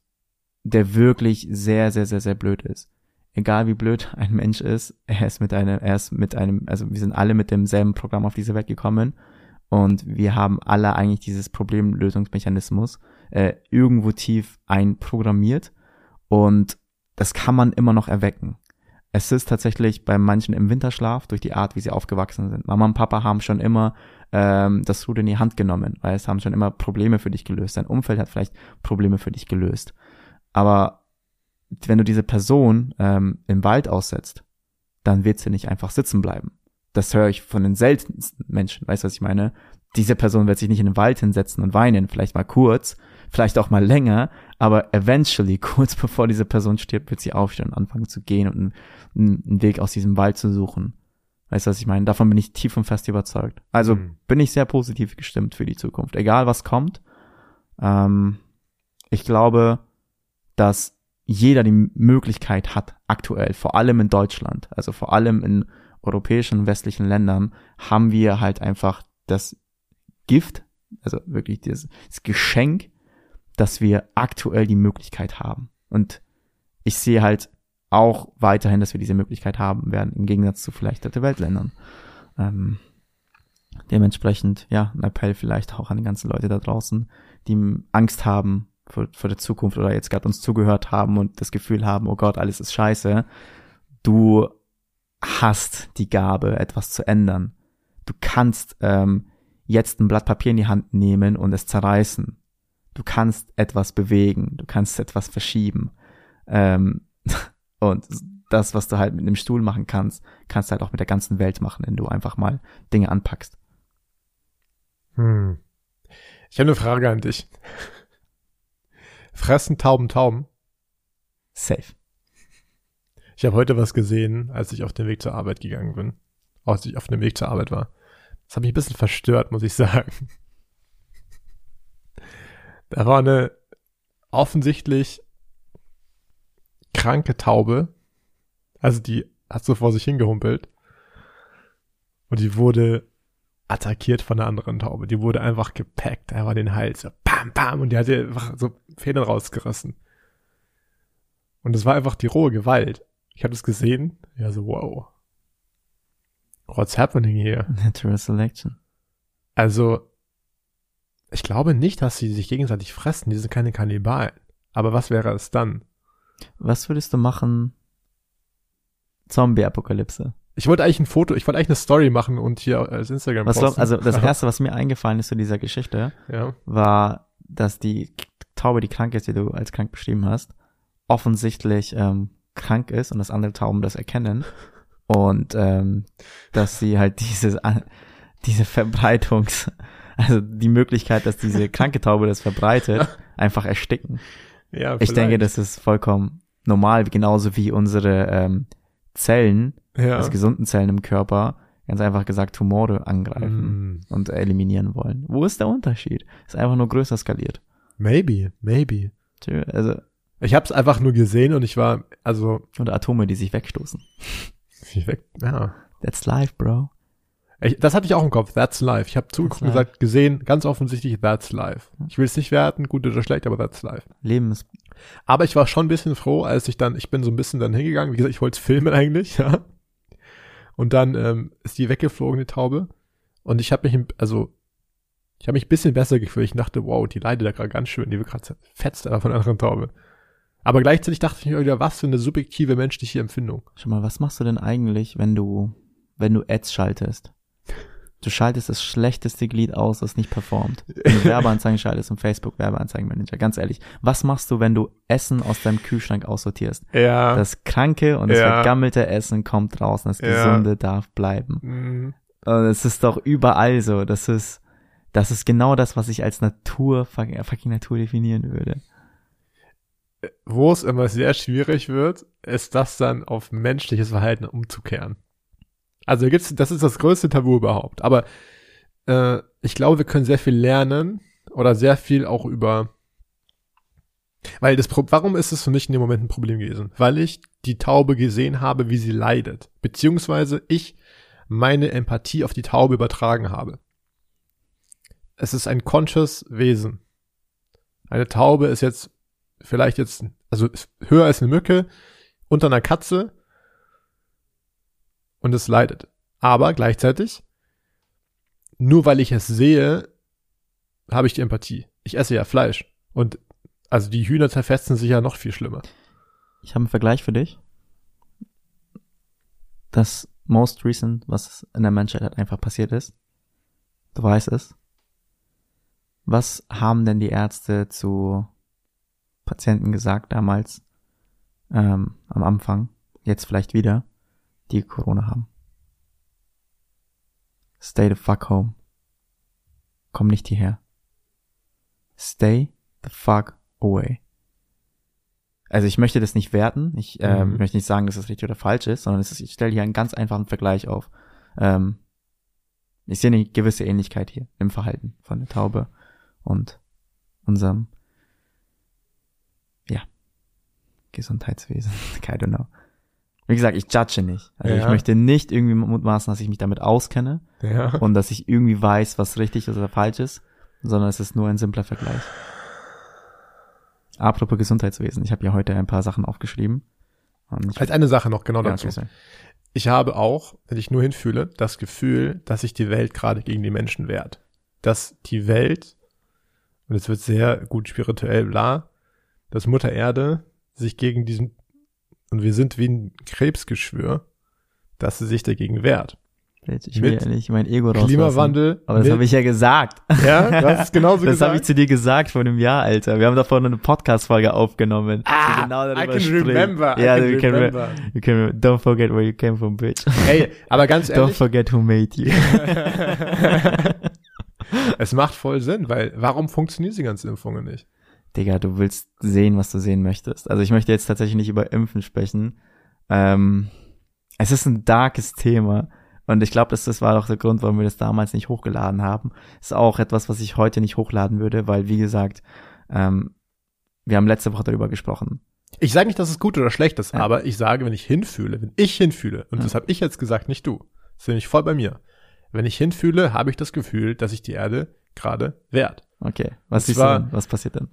der wirklich sehr, sehr, sehr, sehr blöd ist. Egal wie blöd ein Mensch ist, er ist mit einem, er ist mit einem, also wir sind alle mit demselben Programm auf diese Welt gekommen und wir haben alle eigentlich dieses Problemlösungsmechanismus äh, irgendwo tief einprogrammiert und das kann man immer noch erwecken. Es ist tatsächlich bei manchen im Winterschlaf durch die Art, wie sie aufgewachsen sind. Mama und Papa haben schon immer ähm, das Ruder in die Hand genommen, weil es haben schon immer Probleme für dich gelöst. Dein Umfeld hat vielleicht Probleme für dich gelöst. Aber wenn du diese Person ähm, im Wald aussetzt, dann wird sie nicht einfach sitzen bleiben. Das höre ich von den seltensten Menschen. Weißt du, was ich meine? Diese Person wird sich nicht in den Wald hinsetzen und weinen, vielleicht mal kurz, vielleicht auch mal länger, aber eventually, kurz bevor diese Person stirbt, wird sie aufstehen und anfangen zu gehen und einen, einen Weg aus diesem Wald zu suchen. Weißt du, was ich meine? Davon bin ich tief und fest überzeugt. Also Mhm. bin ich sehr positiv gestimmt für die Zukunft. Egal was kommt. Ähm, ich glaube, dass jeder die Möglichkeit hat, aktuell, vor allem in Deutschland, also vor allem in europäischen und westlichen Ländern, haben wir halt einfach das Gift, also wirklich dieses, das Geschenk, dass wir aktuell die Möglichkeit haben. Und ich sehe halt auch weiterhin, dass wir diese Möglichkeit haben werden, im Gegensatz zu vielleicht dritte Weltländern. Ähm, dementsprechend, ja, ein Appell vielleicht auch an die ganzen Leute da draußen, die Angst haben vor, vor der Zukunft oder jetzt gerade uns zugehört haben und das Gefühl haben, oh Gott, alles ist scheiße. Du hast die Gabe, etwas zu ändern. Du kannst ähm, jetzt ein Blatt Papier in die Hand nehmen und es zerreißen. Du kannst etwas bewegen, du kannst etwas verschieben. Ähm, und das, was du halt mit einem Stuhl machen kannst, kannst du halt auch mit der ganzen Welt machen, wenn du einfach mal Dinge anpackst. Hm. Ich habe eine Frage an dich. Fressen Tauben Tauben? Safe. Ich habe heute was gesehen, als ich auf den Weg zur Arbeit gegangen bin. Als ich auf dem Weg zur Arbeit war. Das hat mich ein bisschen verstört, muss ich sagen. Da war eine offensichtlich kranke Taube. Also die hat so vor sich hingehumpelt. Und die wurde attackiert von einer anderen Taube. Die wurde einfach gepackt, einfach den Hals. So, bam, bam. Und die hat ihr einfach so Federn rausgerissen. Und das war einfach die rohe Gewalt. Ich habe das gesehen. Ja, so, wow. What's happening here? Natural Selection. Also, ich glaube nicht, dass sie sich gegenseitig fressen. Die sind keine Kannibalen. Aber was wäre es dann? Was würdest du machen? Zombie-Apokalypse. Ich wollte eigentlich ein Foto, ich wollte eigentlich eine Story machen und hier als Instagram Was posten. also das erste, was mir eingefallen ist zu dieser Geschichte, ja. war, dass die Taube, die krank ist, die du als krank beschrieben hast, offensichtlich ähm, krank ist und dass andere Tauben das erkennen und ähm, dass sie halt dieses diese Verbreitungs also die Möglichkeit, dass diese kranke Taube das verbreitet, einfach ersticken. Ja, Ich denke, vielleicht. das ist vollkommen normal, genauso wie unsere ähm, Zellen, ja. also gesunden Zellen im Körper, ganz einfach gesagt Tumore angreifen Mm, und eliminieren wollen. Wo ist der Unterschied? Ist einfach nur größer skaliert. maybe, maybe. Also, Ich habe es einfach nur gesehen und ich war, also, oder Atome, die sich wegstoßen. ich weg, ja. That's life, bro. Ich, das hatte ich auch im Kopf, that's life. Ich habe zugeguckt und gesagt, gesehen, ganz offensichtlich, that's life. Ich will es nicht werten, gut oder schlecht, aber that's life. Leben ist, Aber ich war schon ein bisschen froh, als ich dann, ich bin so ein bisschen dann hingegangen, wie gesagt, ich wollte es filmen eigentlich, ja. Und dann ähm, ist die weggeflogen, die Taube. Und ich habe mich, also, ich habe mich ein bisschen besser gefühlt. Ich dachte, wow, die leidet da gerade ganz schön, die wird gerade zerfetzt da von einer anderen Taube. Aber gleichzeitig dachte ich mir wieder, was für eine subjektive menschliche Empfindung. schau mal, was machst du denn eigentlich, wenn du, wenn du Ads schaltest? Du schaltest das schlechteste Glied aus, das nicht performt. Wenn du Werbeanzeigen schaltest im Facebook Werbeanzeigenmanager, ganz ehrlich. Was machst du, wenn du Essen aus deinem Kühlschrank aussortierst? Ja. Das kranke und das Ja. vergammelte Essen kommt draußen, das Ja. gesunde darf bleiben. Mhm. Und es ist doch überall so. Das ist, das ist genau das, was ich als Natur, fucking Natur definieren würde. Wo es immer sehr schwierig wird, ist das dann auf menschliches Verhalten umzukehren. Also gibt's, das ist das größte Tabu überhaupt. Aber äh, ich glaube, wir können sehr viel lernen oder sehr viel auch über. Weil das Pro warum ist es für mich in dem Moment ein Problem gewesen? Weil ich die Taube gesehen habe, wie sie leidet. Beziehungsweise ich meine Empathie auf die Taube übertragen habe. Es ist ein conscious Wesen. Eine Taube ist jetzt vielleicht jetzt, also höher als eine Mücke, unter einer Katze und es leidet. Aber gleichzeitig, nur weil ich es sehe, habe ich die Empathie. Ich esse ja Fleisch. Und also die Hühner zerfetzen sich ja noch viel schlimmer. Ich habe einen Vergleich für dich. Das most recent, was in der Menschheit halt einfach passiert ist. Du weißt es. Was haben denn die Ärzte zu Patienten gesagt damals, ähm, am Anfang, jetzt vielleicht wieder, die Corona haben? Stay the fuck home. Komm nicht hierher. Stay the fuck away. Also ich möchte das nicht werten, ich ähm, Mhm. möchte nicht sagen, dass das richtig oder falsch ist, sondern es ist, ich stelle hier einen ganz einfachen Vergleich auf. Ähm, ich sehe eine gewisse Ähnlichkeit hier im Verhalten von der Taube und unserem, ja, Gesundheitswesen. I don't know. Wie gesagt, ich judge nicht. Also ich Ja. möchte nicht irgendwie mutmaßen, dass ich mich damit auskenne Ja. und dass ich irgendwie weiß, was richtig oder falsch ist, sondern es ist nur ein simpler Vergleich. Apropos Gesundheitswesen, ich habe ja heute ein paar Sachen aufgeschrieben. Ich, Als eine Sache noch genau ja, dazu. okay. Ich habe auch, wenn ich nur hinfühle, das Gefühl, dass sich die Welt gerade gegen die Menschen wehrt. Dass die Welt, und es wird sehr gut spirituell bla, dass Mutter Erde sich gegen diesen, und wir sind wie ein Krebsgeschwür, dass sie sich dagegen wehrt. Ich will Mit ja nicht mein Ego rauslassen. Klimawandel. Aber das habe ich ja gesagt. Ja, hast es genauso Das habe ich zu dir gesagt vor einem Jahr, Alter. Wir haben davon eine Podcast-Folge aufgenommen. Ah, die genau I can spricht. remember, I Ja, can can, re- remember. you can re- Don't forget where you came from, bitch. Ey, aber ganz Don't ehrlich, forget who made you. es macht voll Sinn, weil warum funktionieren diese ganzen Impfungen nicht? Digga, du willst sehen, was du sehen möchtest. Also ich möchte jetzt tatsächlich nicht über Impfen sprechen. Ähm, es ist ein darkes Thema. Und ich glaube, das, das war doch der Grund, warum wir das damals nicht hochgeladen haben. Ist auch etwas, was ich heute nicht hochladen würde, weil, wie gesagt, ähm, wir haben letzte Woche darüber gesprochen. Ich sage nicht, dass es gut oder schlecht ist, Ja. aber ich sage, wenn ich hinfühle, wenn ich hinfühle, und Ja. das habe ich jetzt gesagt, nicht du, das bin ich voll bei mir. Wenn ich hinfühle, habe ich das Gefühl, dass sich die Erde gerade wehrt. Okay. Was siehst du denn? Was passiert denn?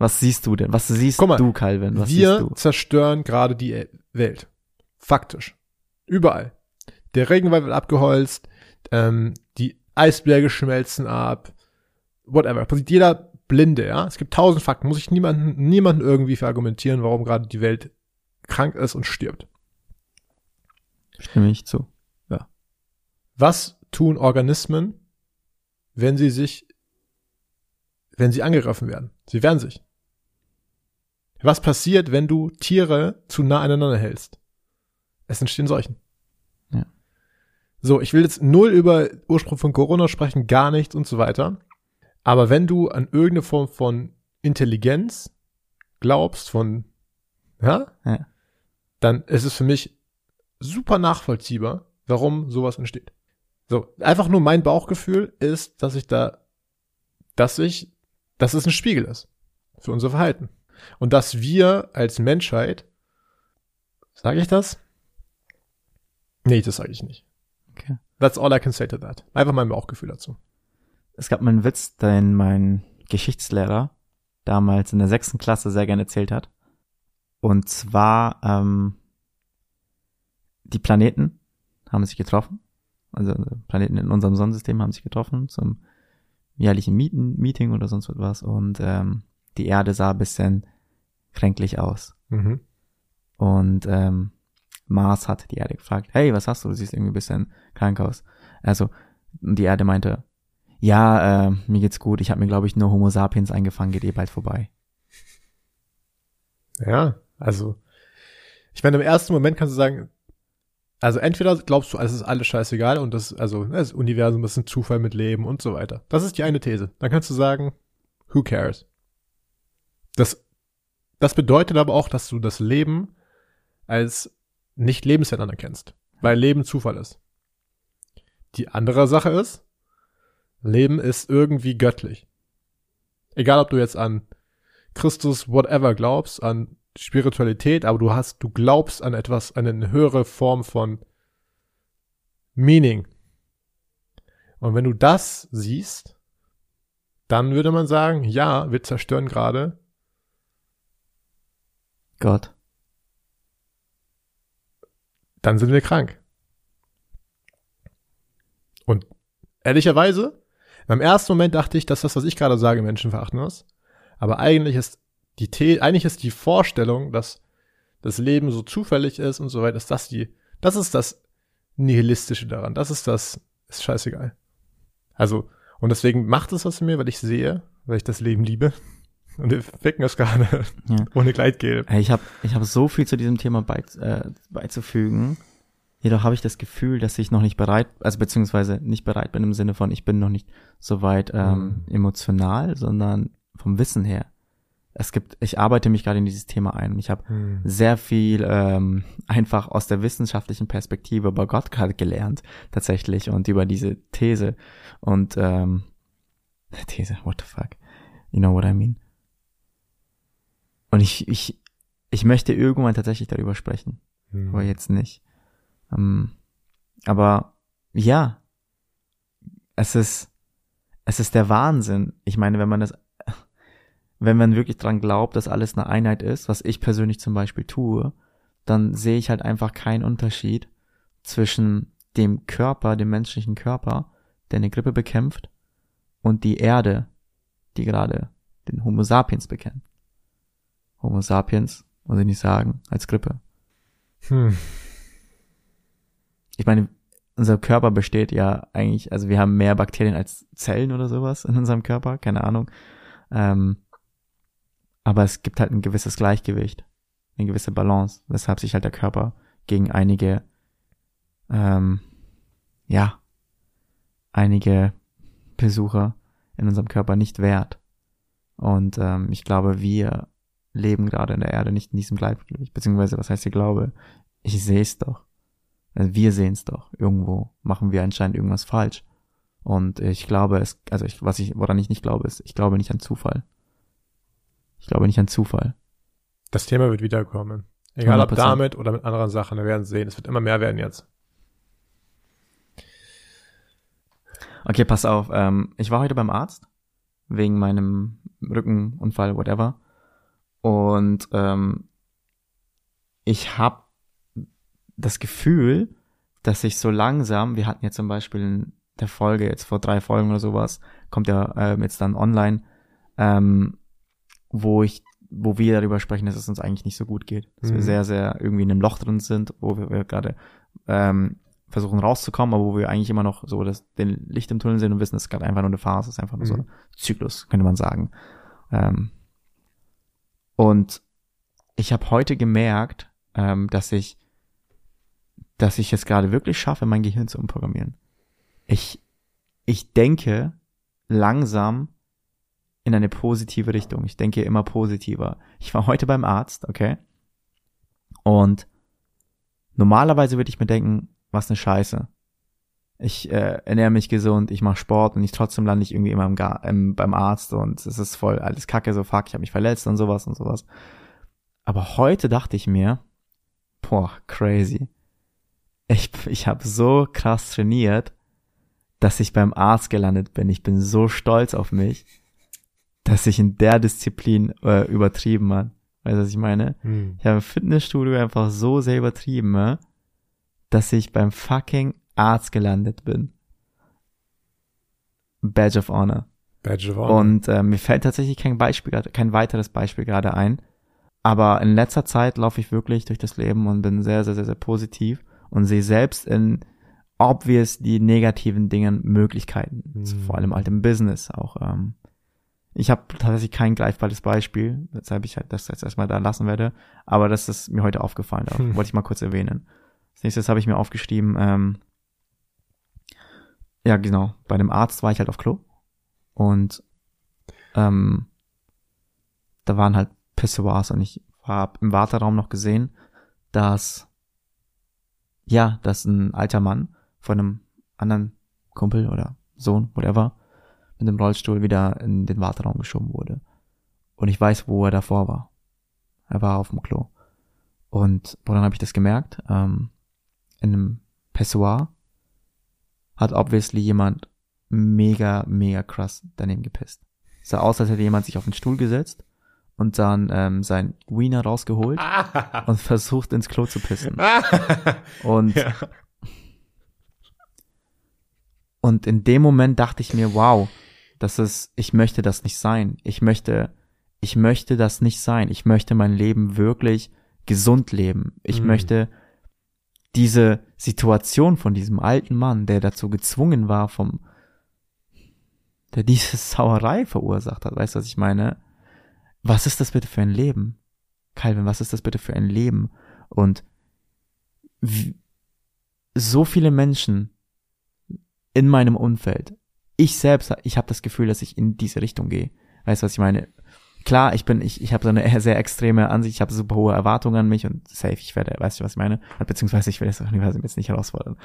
Was siehst du denn? Was siehst mal, du, Calvin? Was Wir zerstören gerade die E- Welt. Faktisch. Überall. Der Regenwald wird abgeholzt, ähm, die Eisberge schmelzen ab, whatever. Passiert jeder Blinde, ja. Es gibt tausend Fakten. Muss ich niemanden, niemanden irgendwie verargumentieren, warum gerade die Welt krank ist und stirbt. Stimme ich zu. Was tun Organismen, wenn sie sich, wenn sie angegriffen werden? Sie wehren sich. Was passiert, wenn du Tiere zu nah aneinander hältst? Es entstehen Seuchen. Ja. So, ich will jetzt null über Ursprung von Corona sprechen, gar nichts und so weiter. Aber wenn du an irgendeine Form von Intelligenz glaubst, von, ja, Ja. dann ist es für mich super nachvollziehbar, warum sowas entsteht. So, einfach nur mein Bauchgefühl ist, dass ich da, dass ich, dass es ein Spiegel ist für unser Verhalten. Und dass wir als Menschheit, sage ich das? Nee, das sage ich nicht. Okay. That's all I can say to that. Einfach mein Bauchgefühl dazu. Es gab mal einen Witz, den mein Geschichtslehrer damals in der sechsten Klasse sehr gerne erzählt hat. Und zwar, ähm, die Planeten haben sich getroffen. Also äh, Planeten in unserem Sonnensystem haben sich getroffen zum jährlichen Meeten, Meeting oder sonst was. Und ähm, die Erde sah ein bisschen kränklich aus. Mhm. Und ähm, Mars hat die Erde gefragt, hey, was hast du? Du siehst irgendwie ein bisschen krank aus. Also, die Erde meinte, ja, äh, mir geht's gut, ich habe mir, glaube ich, nur Homo sapiens eingefangen, geht eh bald vorbei. Ja, also, ich meine, im ersten Moment kannst du sagen, also entweder glaubst du, es ist alles scheißegal und das, also ne, das Universum ist ein Zufall mit Leben und so weiter. Das ist die eine These. Dann kannst du sagen, who cares? Das, das bedeutet aber auch, dass du das Leben als nicht lebenswert anerkennst, weil Leben Zufall ist. Die andere Sache ist, Leben ist irgendwie göttlich. Egal, ob du jetzt an Christus, whatever glaubst, an Spiritualität, aber du hast, du glaubst an etwas, an eine höhere Form von Meaning. Und wenn du das siehst, dann würde man sagen, ja, wir zerstören gerade Gott. dann sind wir krank. Und ehrlicherweise, beim ersten Moment dachte ich, dass das, was ich gerade sage, menschenverachtend ist. Aber eigentlich ist die The eigentlich ist die Vorstellung, dass das Leben so zufällig ist und so weiter, ist das die, das ist das Nihilistische daran. Das ist das, ist scheißegal. Also, und deswegen macht es was in mir, weil ich sehe, weil ich das Leben liebe. Und wir ficken es gerade Ja. ohne Gleitgel. Ich habe ich hab so viel zu diesem Thema bei, äh, beizufügen. Jedoch habe ich das Gefühl, dass ich noch nicht bereit, also beziehungsweise nicht bereit bin im Sinne von, ich bin noch nicht so weit ähm, emotional, sondern vom Wissen her. Es gibt, ich arbeite mich gerade in dieses Thema ein ich habe Hm. sehr viel ähm, einfach aus der wissenschaftlichen Perspektive über Gott gerade gelernt, tatsächlich, und über diese These. Und ähm, These, what the fuck? You know what I mean? Und ich, ich, ich möchte irgendwann tatsächlich darüber sprechen, Hm. aber jetzt nicht. Ähm, aber ja, es ist, es ist der Wahnsinn. Ich meine, wenn man das, wenn man wirklich dran glaubt, dass alles eine Einheit ist, was ich persönlich zum Beispiel tue, dann sehe ich halt einfach keinen Unterschied zwischen dem Körper, dem menschlichen Körper, der eine Grippe bekämpft, und die Erde, die gerade den Homo sapiens bekämpft. Homo sapiens, muss ich nicht sagen, als Grippe. Hm. Ich meine, unser Körper besteht ja eigentlich, also wir haben mehr Bakterien als Zellen oder sowas in unserem Körper, keine Ahnung. Ähm, aber es gibt halt ein gewisses Gleichgewicht, eine gewisse Balance, weshalb sich halt der Körper gegen einige, ähm, ja, einige Besucher in unserem Körper nicht wehrt. Und ähm, ich glaube, wir leben gerade in der Erde nicht in diesem Gleichgewicht, beziehungsweise was heißt ich glaube, ich sehe es doch. Also wir sehen es doch. Irgendwo machen wir anscheinend irgendwas falsch. Und ich glaube, es, also ich, was ich, woran ich nicht glaube, ist, ich glaube nicht an Zufall. Ich glaube nicht an Zufall. Das Thema wird wiederkommen. Egal ob 100%. damit oder mit anderen Sachen, wir werden sehen. Es wird immer mehr werden jetzt. Okay, pass auf. Ähm, ich war heute beim Arzt wegen meinem Rückenunfall, whatever. Und ähm, ich habe das Gefühl, dass ich so langsam, wir hatten jetzt zum Beispiel in der Folge jetzt vor drei Folgen oder sowas, kommt ja ähm, jetzt dann online, ähm, wo ich, wo wir darüber sprechen, dass es uns eigentlich nicht so gut geht, dass Mhm. wir sehr, sehr irgendwie in einem Loch drin sind, wo wir, wir gerade ähm, versuchen rauszukommen, aber wo wir eigentlich immer noch so das, den Licht im Tunnel sehen und wissen, es ist gerade einfach nur eine Phase, es ist einfach nur so Mhm. ein Zyklus, könnte man sagen. Ähm, und ich habe heute gemerkt, ähm, dass ich, dass ich es gerade wirklich schaffe, mein Gehirn zu umprogrammieren. Ich, ich denke langsam in eine positive Richtung. Ich denke immer positiver. Ich war heute beim Arzt, okay? Und normalerweise würde ich mir denken, was eine Scheiße. Ich äh, ernähre mich gesund, ich mache Sport und ich trotzdem lande ich irgendwie immer im Gar im, beim Arzt und es ist voll alles Kacke, so fuck, ich habe mich verletzt und sowas und sowas. Aber heute dachte ich mir, boah, crazy. Ich, ich habe so krass trainiert, dass ich beim Arzt gelandet bin. Ich bin so stolz auf mich, dass ich in der Disziplin äh, übertrieben hat. Weißt du, was ich meine? Hm. Ich habe im Fitnessstudio einfach so sehr übertrieben, ne, dass ich beim fucking Arzt gelandet bin. Badge of Honor. Badge of Honor. Und äh, mir fällt tatsächlich kein Beispiel, kein weiteres Beispiel gerade ein. Aber in letzter Zeit laufe ich wirklich durch das Leben und bin sehr, sehr, sehr, sehr positiv und sehe selbst in obvious die negativen Dingen Möglichkeiten. Also Mhm. vor allem halt im Business auch. Ähm, ich habe tatsächlich kein greifbares Beispiel, weshalb ich halt das jetzt erstmal da lassen werde. Aber das ist mir heute aufgefallen, Hm. wollte ich mal kurz erwähnen. Als nächstes habe ich mir aufgeschrieben, ähm, ja genau, bei dem Arzt war ich halt auf Klo und ähm, da waren halt Pissoirs und ich habe im Warteraum noch gesehen, dass ja, dass ein alter Mann von einem anderen Kumpel oder Sohn, whatever, mit dem Rollstuhl wieder in den Warteraum geschoben wurde. Und ich weiß, wo er davor war. Er war auf dem Klo. Und woran habe ich das gemerkt? Ähm, in einem Pessoir hat obviously jemand mega, mega krass daneben gepisst. Es sah aus, als hätte jemand sich auf den Stuhl gesetzt und dann ähm, sein Wiener rausgeholt Ah. und versucht ins Klo zu pissen. Und, ja. und in dem Moment dachte ich mir, wow, das ist, ich möchte das nicht sein. Ich möchte, ich möchte das nicht sein. Ich möchte mein Leben wirklich gesund leben. Ich Mhm. möchte diese Situation von diesem alten Mann, der dazu gezwungen war, vom, der diese Sauerei verursacht hat, weißt du, was ich meine? Was ist das bitte für ein Leben? Calvin, was ist das bitte für ein Leben? Und so viele Menschen in meinem Umfeld, ich selbst, ich habe das Gefühl, dass ich in diese Richtung gehe. Weißt du, was ich meine? Klar, ich bin, ich, ich habe so eine sehr extreme Ansicht, ich habe super hohe Erwartungen an mich und safe, ich werde, weißt du, was ich meine? Beziehungsweise ich will das Universum jetzt nicht herausfordern.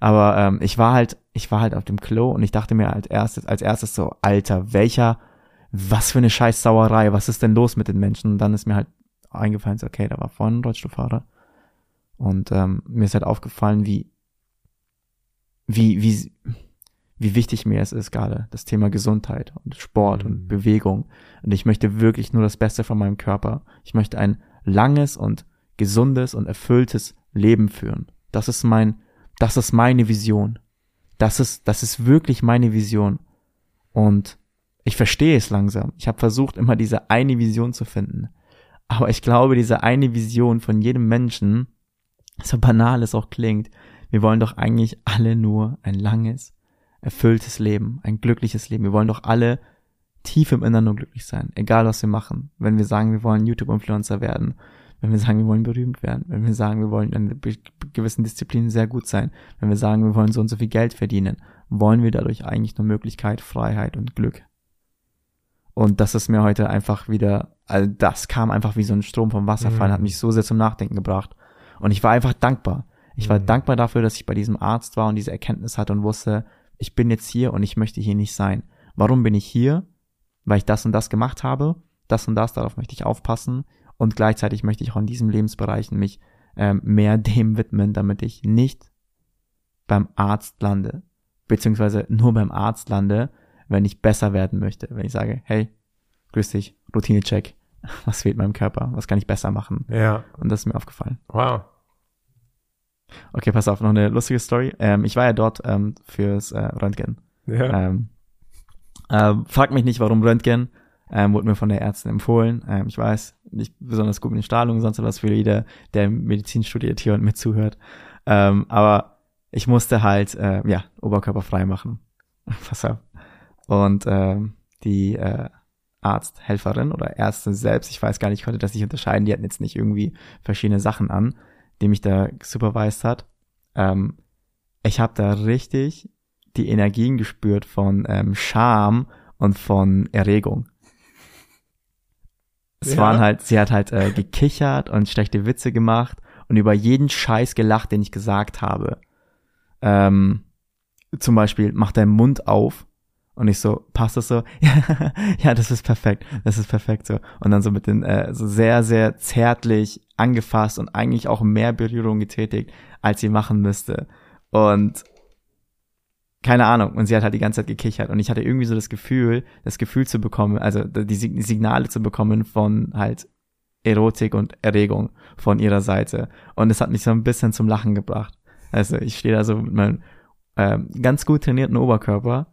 Aber ähm, ich war halt, ich war halt auf dem Klo und ich dachte mir als erstes, als erstes so, Alter, welcher, was für eine scheiß Sauerei, was ist denn los mit den Menschen? Und dann ist mir halt eingefallen, so, okay, da war vorhin ein Rollstuhlfahrer. Und ähm, mir ist halt aufgefallen, wie, wie, wie, wie wichtig mir es ist gerade, das Thema Gesundheit und Sport Mhm. und Bewegung. Und ich möchte wirklich nur das Beste von meinem Körper. Ich möchte ein langes und gesundes und erfülltes Leben führen. Das ist mein, das ist meine Vision. Das ist, das ist wirklich meine Vision. Und ich verstehe es langsam. Ich habe versucht, immer diese eine Vision zu finden. Aber ich glaube, diese eine Vision von jedem Menschen, so banal es auch klingt, wir wollen doch eigentlich alle nur ein langes, erfülltes Leben, ein glückliches Leben. Wir wollen doch alle tief im Inneren nur glücklich sein, egal was wir machen. Wenn wir sagen, wir wollen YouTube-Influencer werden, wenn wir sagen, wir wollen berühmt werden, wenn wir sagen, wir wollen in gewissen Disziplin sehr gut sein, wenn wir sagen, wir wollen so und so viel Geld verdienen, wollen wir dadurch eigentlich nur Möglichkeit, Freiheit und Glück. Und das ist mir heute einfach wieder, also das kam einfach wie so ein Strom vom Wasserfall, Mhm. hat mich so sehr zum Nachdenken gebracht. Und ich war einfach dankbar. Ich war Mhm. dankbar dafür, dass ich bei diesem Arzt war und diese Erkenntnis hatte und wusste, ich bin jetzt hier und ich möchte hier nicht sein. Warum bin ich hier? Weil ich das und das gemacht habe, das und das, darauf möchte ich aufpassen und gleichzeitig möchte ich auch in diesem Lebensbereichen mich ähm, mehr dem widmen, damit ich nicht beim Arzt lande, beziehungsweise nur beim Arzt lande, wenn ich besser werden möchte. Wenn ich sage, hey, grüß dich, Routine-Check, was fehlt meinem Körper, was kann ich besser machen? Ja. Und das ist mir aufgefallen. Wow. Okay, pass auf, noch eine lustige Story. Ähm, ich war ja dort ähm, fürs äh, Röntgen. Ja. Ähm, äh, frag mich nicht, warum Röntgen. Ähm, wurde mir von der Ärztin empfohlen. Ähm, ich weiß, nicht besonders gut mit den Strahlungen, sonst was für jeder, der Medizin studiert hier und mir zuhört. Ähm, aber ich musste halt, äh, ja, Oberkörper frei machen. Pass auf. Und ähm, die äh, Arzthelferin oder Ärztin selbst, ich weiß gar nicht, ich konnte das nicht unterscheiden, die hatten jetzt nicht irgendwie verschiedene Sachen an, die mich da supervised hat. Ähm, ich habe da richtig die Energien gespürt von ähm, Scham und von Erregung. Es Ja. waren halt, sie hat halt äh, gekichert und schlechte Witze gemacht und über jeden Scheiß gelacht, den ich gesagt habe. Ähm, zum Beispiel, mach deinen Mund auf. Und ich so, passt das so? Ja, das ist perfekt. Das ist perfekt so. Und dann so mit den, äh, so sehr, sehr zärtlich angefasst und eigentlich auch mehr Berührung getätigt, als sie machen müsste. Und keine Ahnung. Und sie hat halt die ganze Zeit gekichert. Und ich hatte irgendwie so das Gefühl, das Gefühl zu bekommen, also die Signale zu bekommen von halt Erotik und Erregung von ihrer Seite. Und es hat mich so ein bisschen zum Lachen gebracht. Also ich stehe da so mit meinem ähm, ganz gut trainierten Oberkörper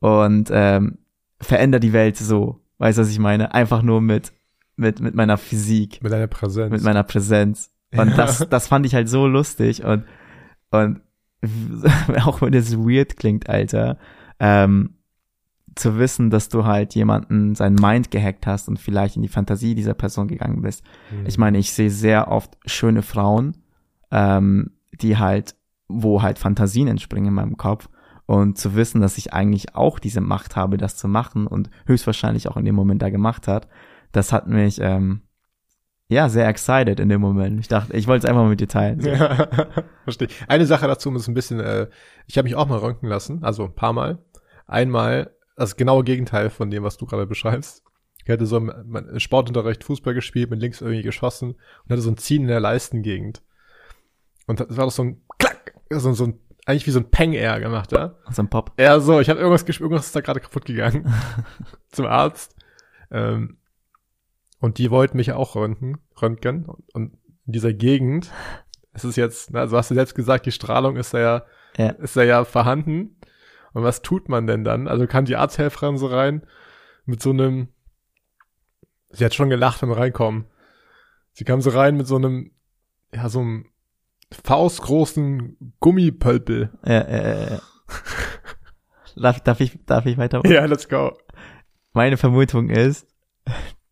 und ähm, verändere die Welt so. Weißt du, was ich meine? Einfach nur mit, mit, mit meiner Physik Mit deiner Präsenz. mit meiner Präsenz. Und Ja. das, das fand ich halt so lustig und, und auch wenn es weird klingt, Alter, ähm, zu wissen, dass du halt jemanden sein Mind gehackt hast und vielleicht in die Fantasie dieser Person gegangen bist. Mhm. Ich meine, ich sehe sehr oft schöne Frauen, ähm, die halt, wo halt Fantasien entspringen in meinem Kopf. Und zu wissen, dass ich eigentlich auch diese Macht habe, das zu machen und höchstwahrscheinlich auch in dem Moment da gemacht hat, das hat mich, ähm, ja, sehr excited in dem Moment. Ich dachte, ich wollte es einfach mal mit dir teilen. Ja, verstehe. Eine Sache dazu ist ein bisschen, äh, ich habe mich auch mal röntgen lassen, also ein paar Mal. Einmal, das genaue Gegenteil von dem, was du gerade beschreibst. Ich hatte so im Sportunterricht Fußball gespielt, mit links irgendwie geschossen und hatte so ein Ziehen in der Leistengegend. Und das war doch so ein Klack, so, so ein, eigentlich wie so ein Peng-Air gemacht, ja? So ein Pop. Ja, so, ich habe irgendwas irgendwas ist da gerade kaputt gegangen. Zum Arzt. Ähm, und die wollten mich auch röntgen, röntgen. Und, und in dieser Gegend, es ist jetzt, na, also hast du selbst gesagt, die Strahlung ist da ja, Ja. ist da ja vorhanden. Und was tut man denn dann? Also kann die Arzthelferin so rein mit so einem, sie hat schon gelacht beim Reinkommen. Sie kam so rein mit so einem, ja, so einem faustgroßen Gummipölpel. Ja, äh, äh. darf, darf ich, darf ich weiter? Ja, let's go. Meine Vermutung ist,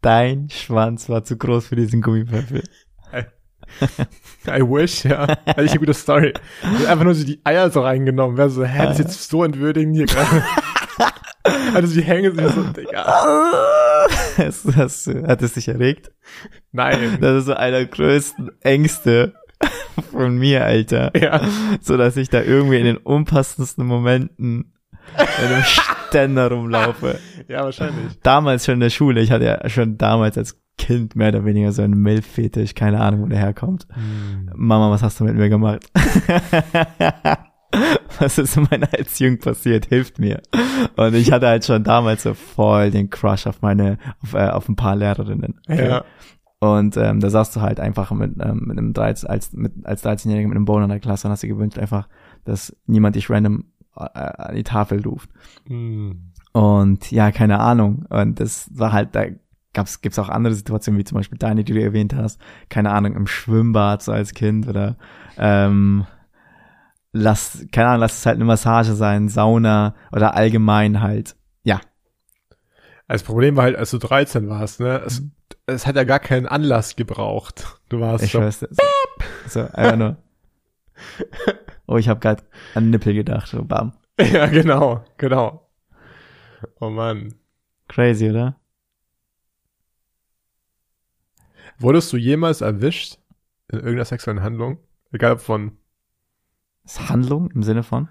dein Schwanz war zu groß für diesen Gummipöppel. I wish, ja. Hätte ich eine gute Story. Einfach nur so die Eier so reingenommen. Wäre so, hä, das ist jetzt so entwürdigend hier gerade. Also die hängen sich so, Digga. Hast, hast, hat es dich erregt? Nein. Das ist so einer der größten Ängste von mir, Alter. Ja. So dass ich da irgendwie in den unpassendsten Momenten in einem Ständer rumlaufe. Ja, wahrscheinlich. Damals schon in der Schule, ich hatte ja schon damals als Kind mehr oder weniger so einen Milf-Fetisch, keine Ahnung, wo der herkommt. Mama, was hast du mit mir gemacht? was ist in meiner Erziehung passiert? Hilft mir. Und ich hatte halt schon damals so voll den Crush auf meine, auf, äh, auf ein paar Lehrerinnen. Ja. Und ähm, da saß du halt einfach mit, ähm, mit einem 13, als, mit, als 13-Jähriger mit einem Boner in der Klasse und hast dir gewünscht einfach, dass niemand dich random äh, an die Tafel ruft. Hm. Und ja, keine Ahnung. Und das war halt, da gab's, gibt's auch andere Situationen, wie zum Beispiel deine, die du erwähnt hast. Keine Ahnung, im Schwimmbad so als Kind oder ähm, lass, keine Ahnung, lass es halt eine Massage sein, Sauna oder allgemein halt. Ja, Das Problem war halt, als du 13 warst, ne, es, es hat ja gar keinen Anlass gebraucht. Du warst ich. So, so einfach nur. Oh, ich habe gerade an Nippel gedacht. So, bam. ja, genau, genau. Oh Mann. Crazy, oder? Wurdest du jemals erwischt in irgendeiner sexuellen Handlung? Egal ob von, Ist Handlung im Sinne von?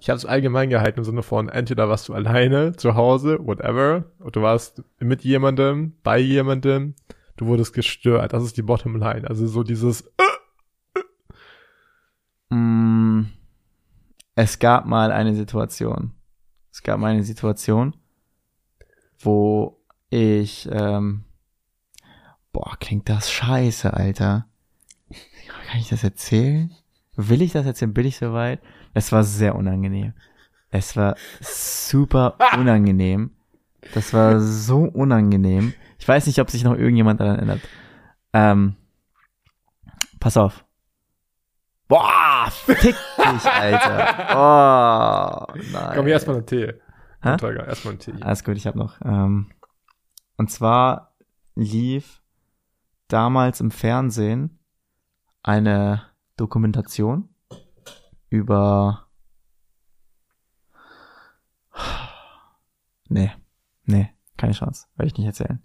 Ich habe es allgemein gehalten im Sinne von, entweder warst du alleine, zu Hause, whatever, oder du warst mit jemandem, bei jemandem, du wurdest gestört. Das ist die Bottomline. Also so dieses, Mm, es gab mal eine Situation. Es gab mal eine Situation, wo ich, ähm, boah, klingt das scheiße, Alter. Kann ich das erzählen? Will ich das erzählen? Bin ich soweit? Es war sehr unangenehm. Es war super unangenehm. Das war so unangenehm. Ich weiß nicht, ob sich noch irgendjemand daran erinnert. Ähm, pass auf. Boah, fick dich, Alter. Oh, nein. Komm, hier erstmal einen Tee. Hä? Erstmal einen Tee. Alles gut, ich habe noch. Ähm, und zwar lief damals im Fernsehen eine Dokumentation über. Nee, nee, keine Chance. Werde ich nicht erzählen.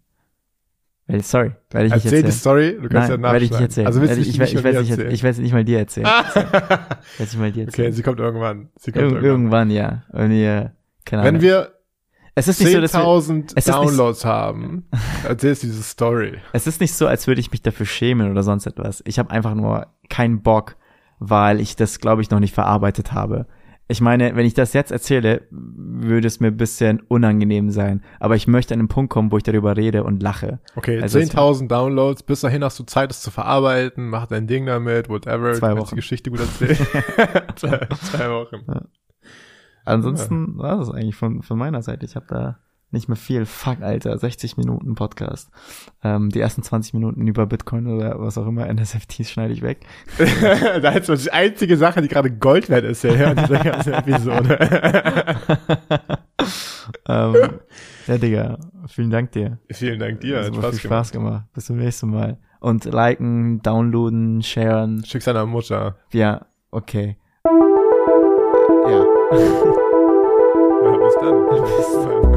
Weil- Sorry, werde ich nicht Erzähl die erzählen. Story, du kannst Nein, ja werde ich nicht erzählen. Also willst du Werde nicht, ich, nicht ich, ich erzählen? ich werde nicht mal dir erzählen. werde ich mal dir erzählen. okay, sie kommt irgendwann. Sie kommt Ir irgendwann. irgendwann, ja. Wenn wir, keine Ahnung. Wenn wir es ist nicht so, dass wir, 10.000 es ist nicht- Downloads haben, erzählst du diese Story. Es ist nicht so, als würde ich mich dafür schämen oder sonst etwas. Ich habe einfach nur keinen Bock, weil ich das, glaube ich, noch nicht verarbeitet habe. Ich meine, wenn ich das jetzt erzähle, würde es mir ein bisschen unangenehm sein. Aber ich möchte an den Punkt kommen, wo ich darüber rede und lache. Okay, Also es 10.000 Downloads, bis dahin hast du Zeit, es zu verarbeiten, mach dein Ding damit, whatever. Zwei Wochen. die Geschichte gut erzählen. zwei, zwei Wochen. Ansonsten war das eigentlich von, von meiner Seite. Ich habe da nicht mehr viel. Fuck, Alter, 60 Minuten Podcast. Ähm, die ersten 20 Minuten über Bitcoin oder was auch immer, NSFTs schneide ich weg. da ist die einzige Sache, die gerade Gold wert ist, ja, in dieser ganzen Episode. ähm, ja, Digga, vielen Dank dir. Vielen Dank dir, Hat Spaß viel gemacht. Spaß gemacht. Bis zum nächsten Mal. Und liken, downloaden, sharen. Schick's deiner Mutter. Ja, okay. Ja. Ja, bis dann. Bis dann.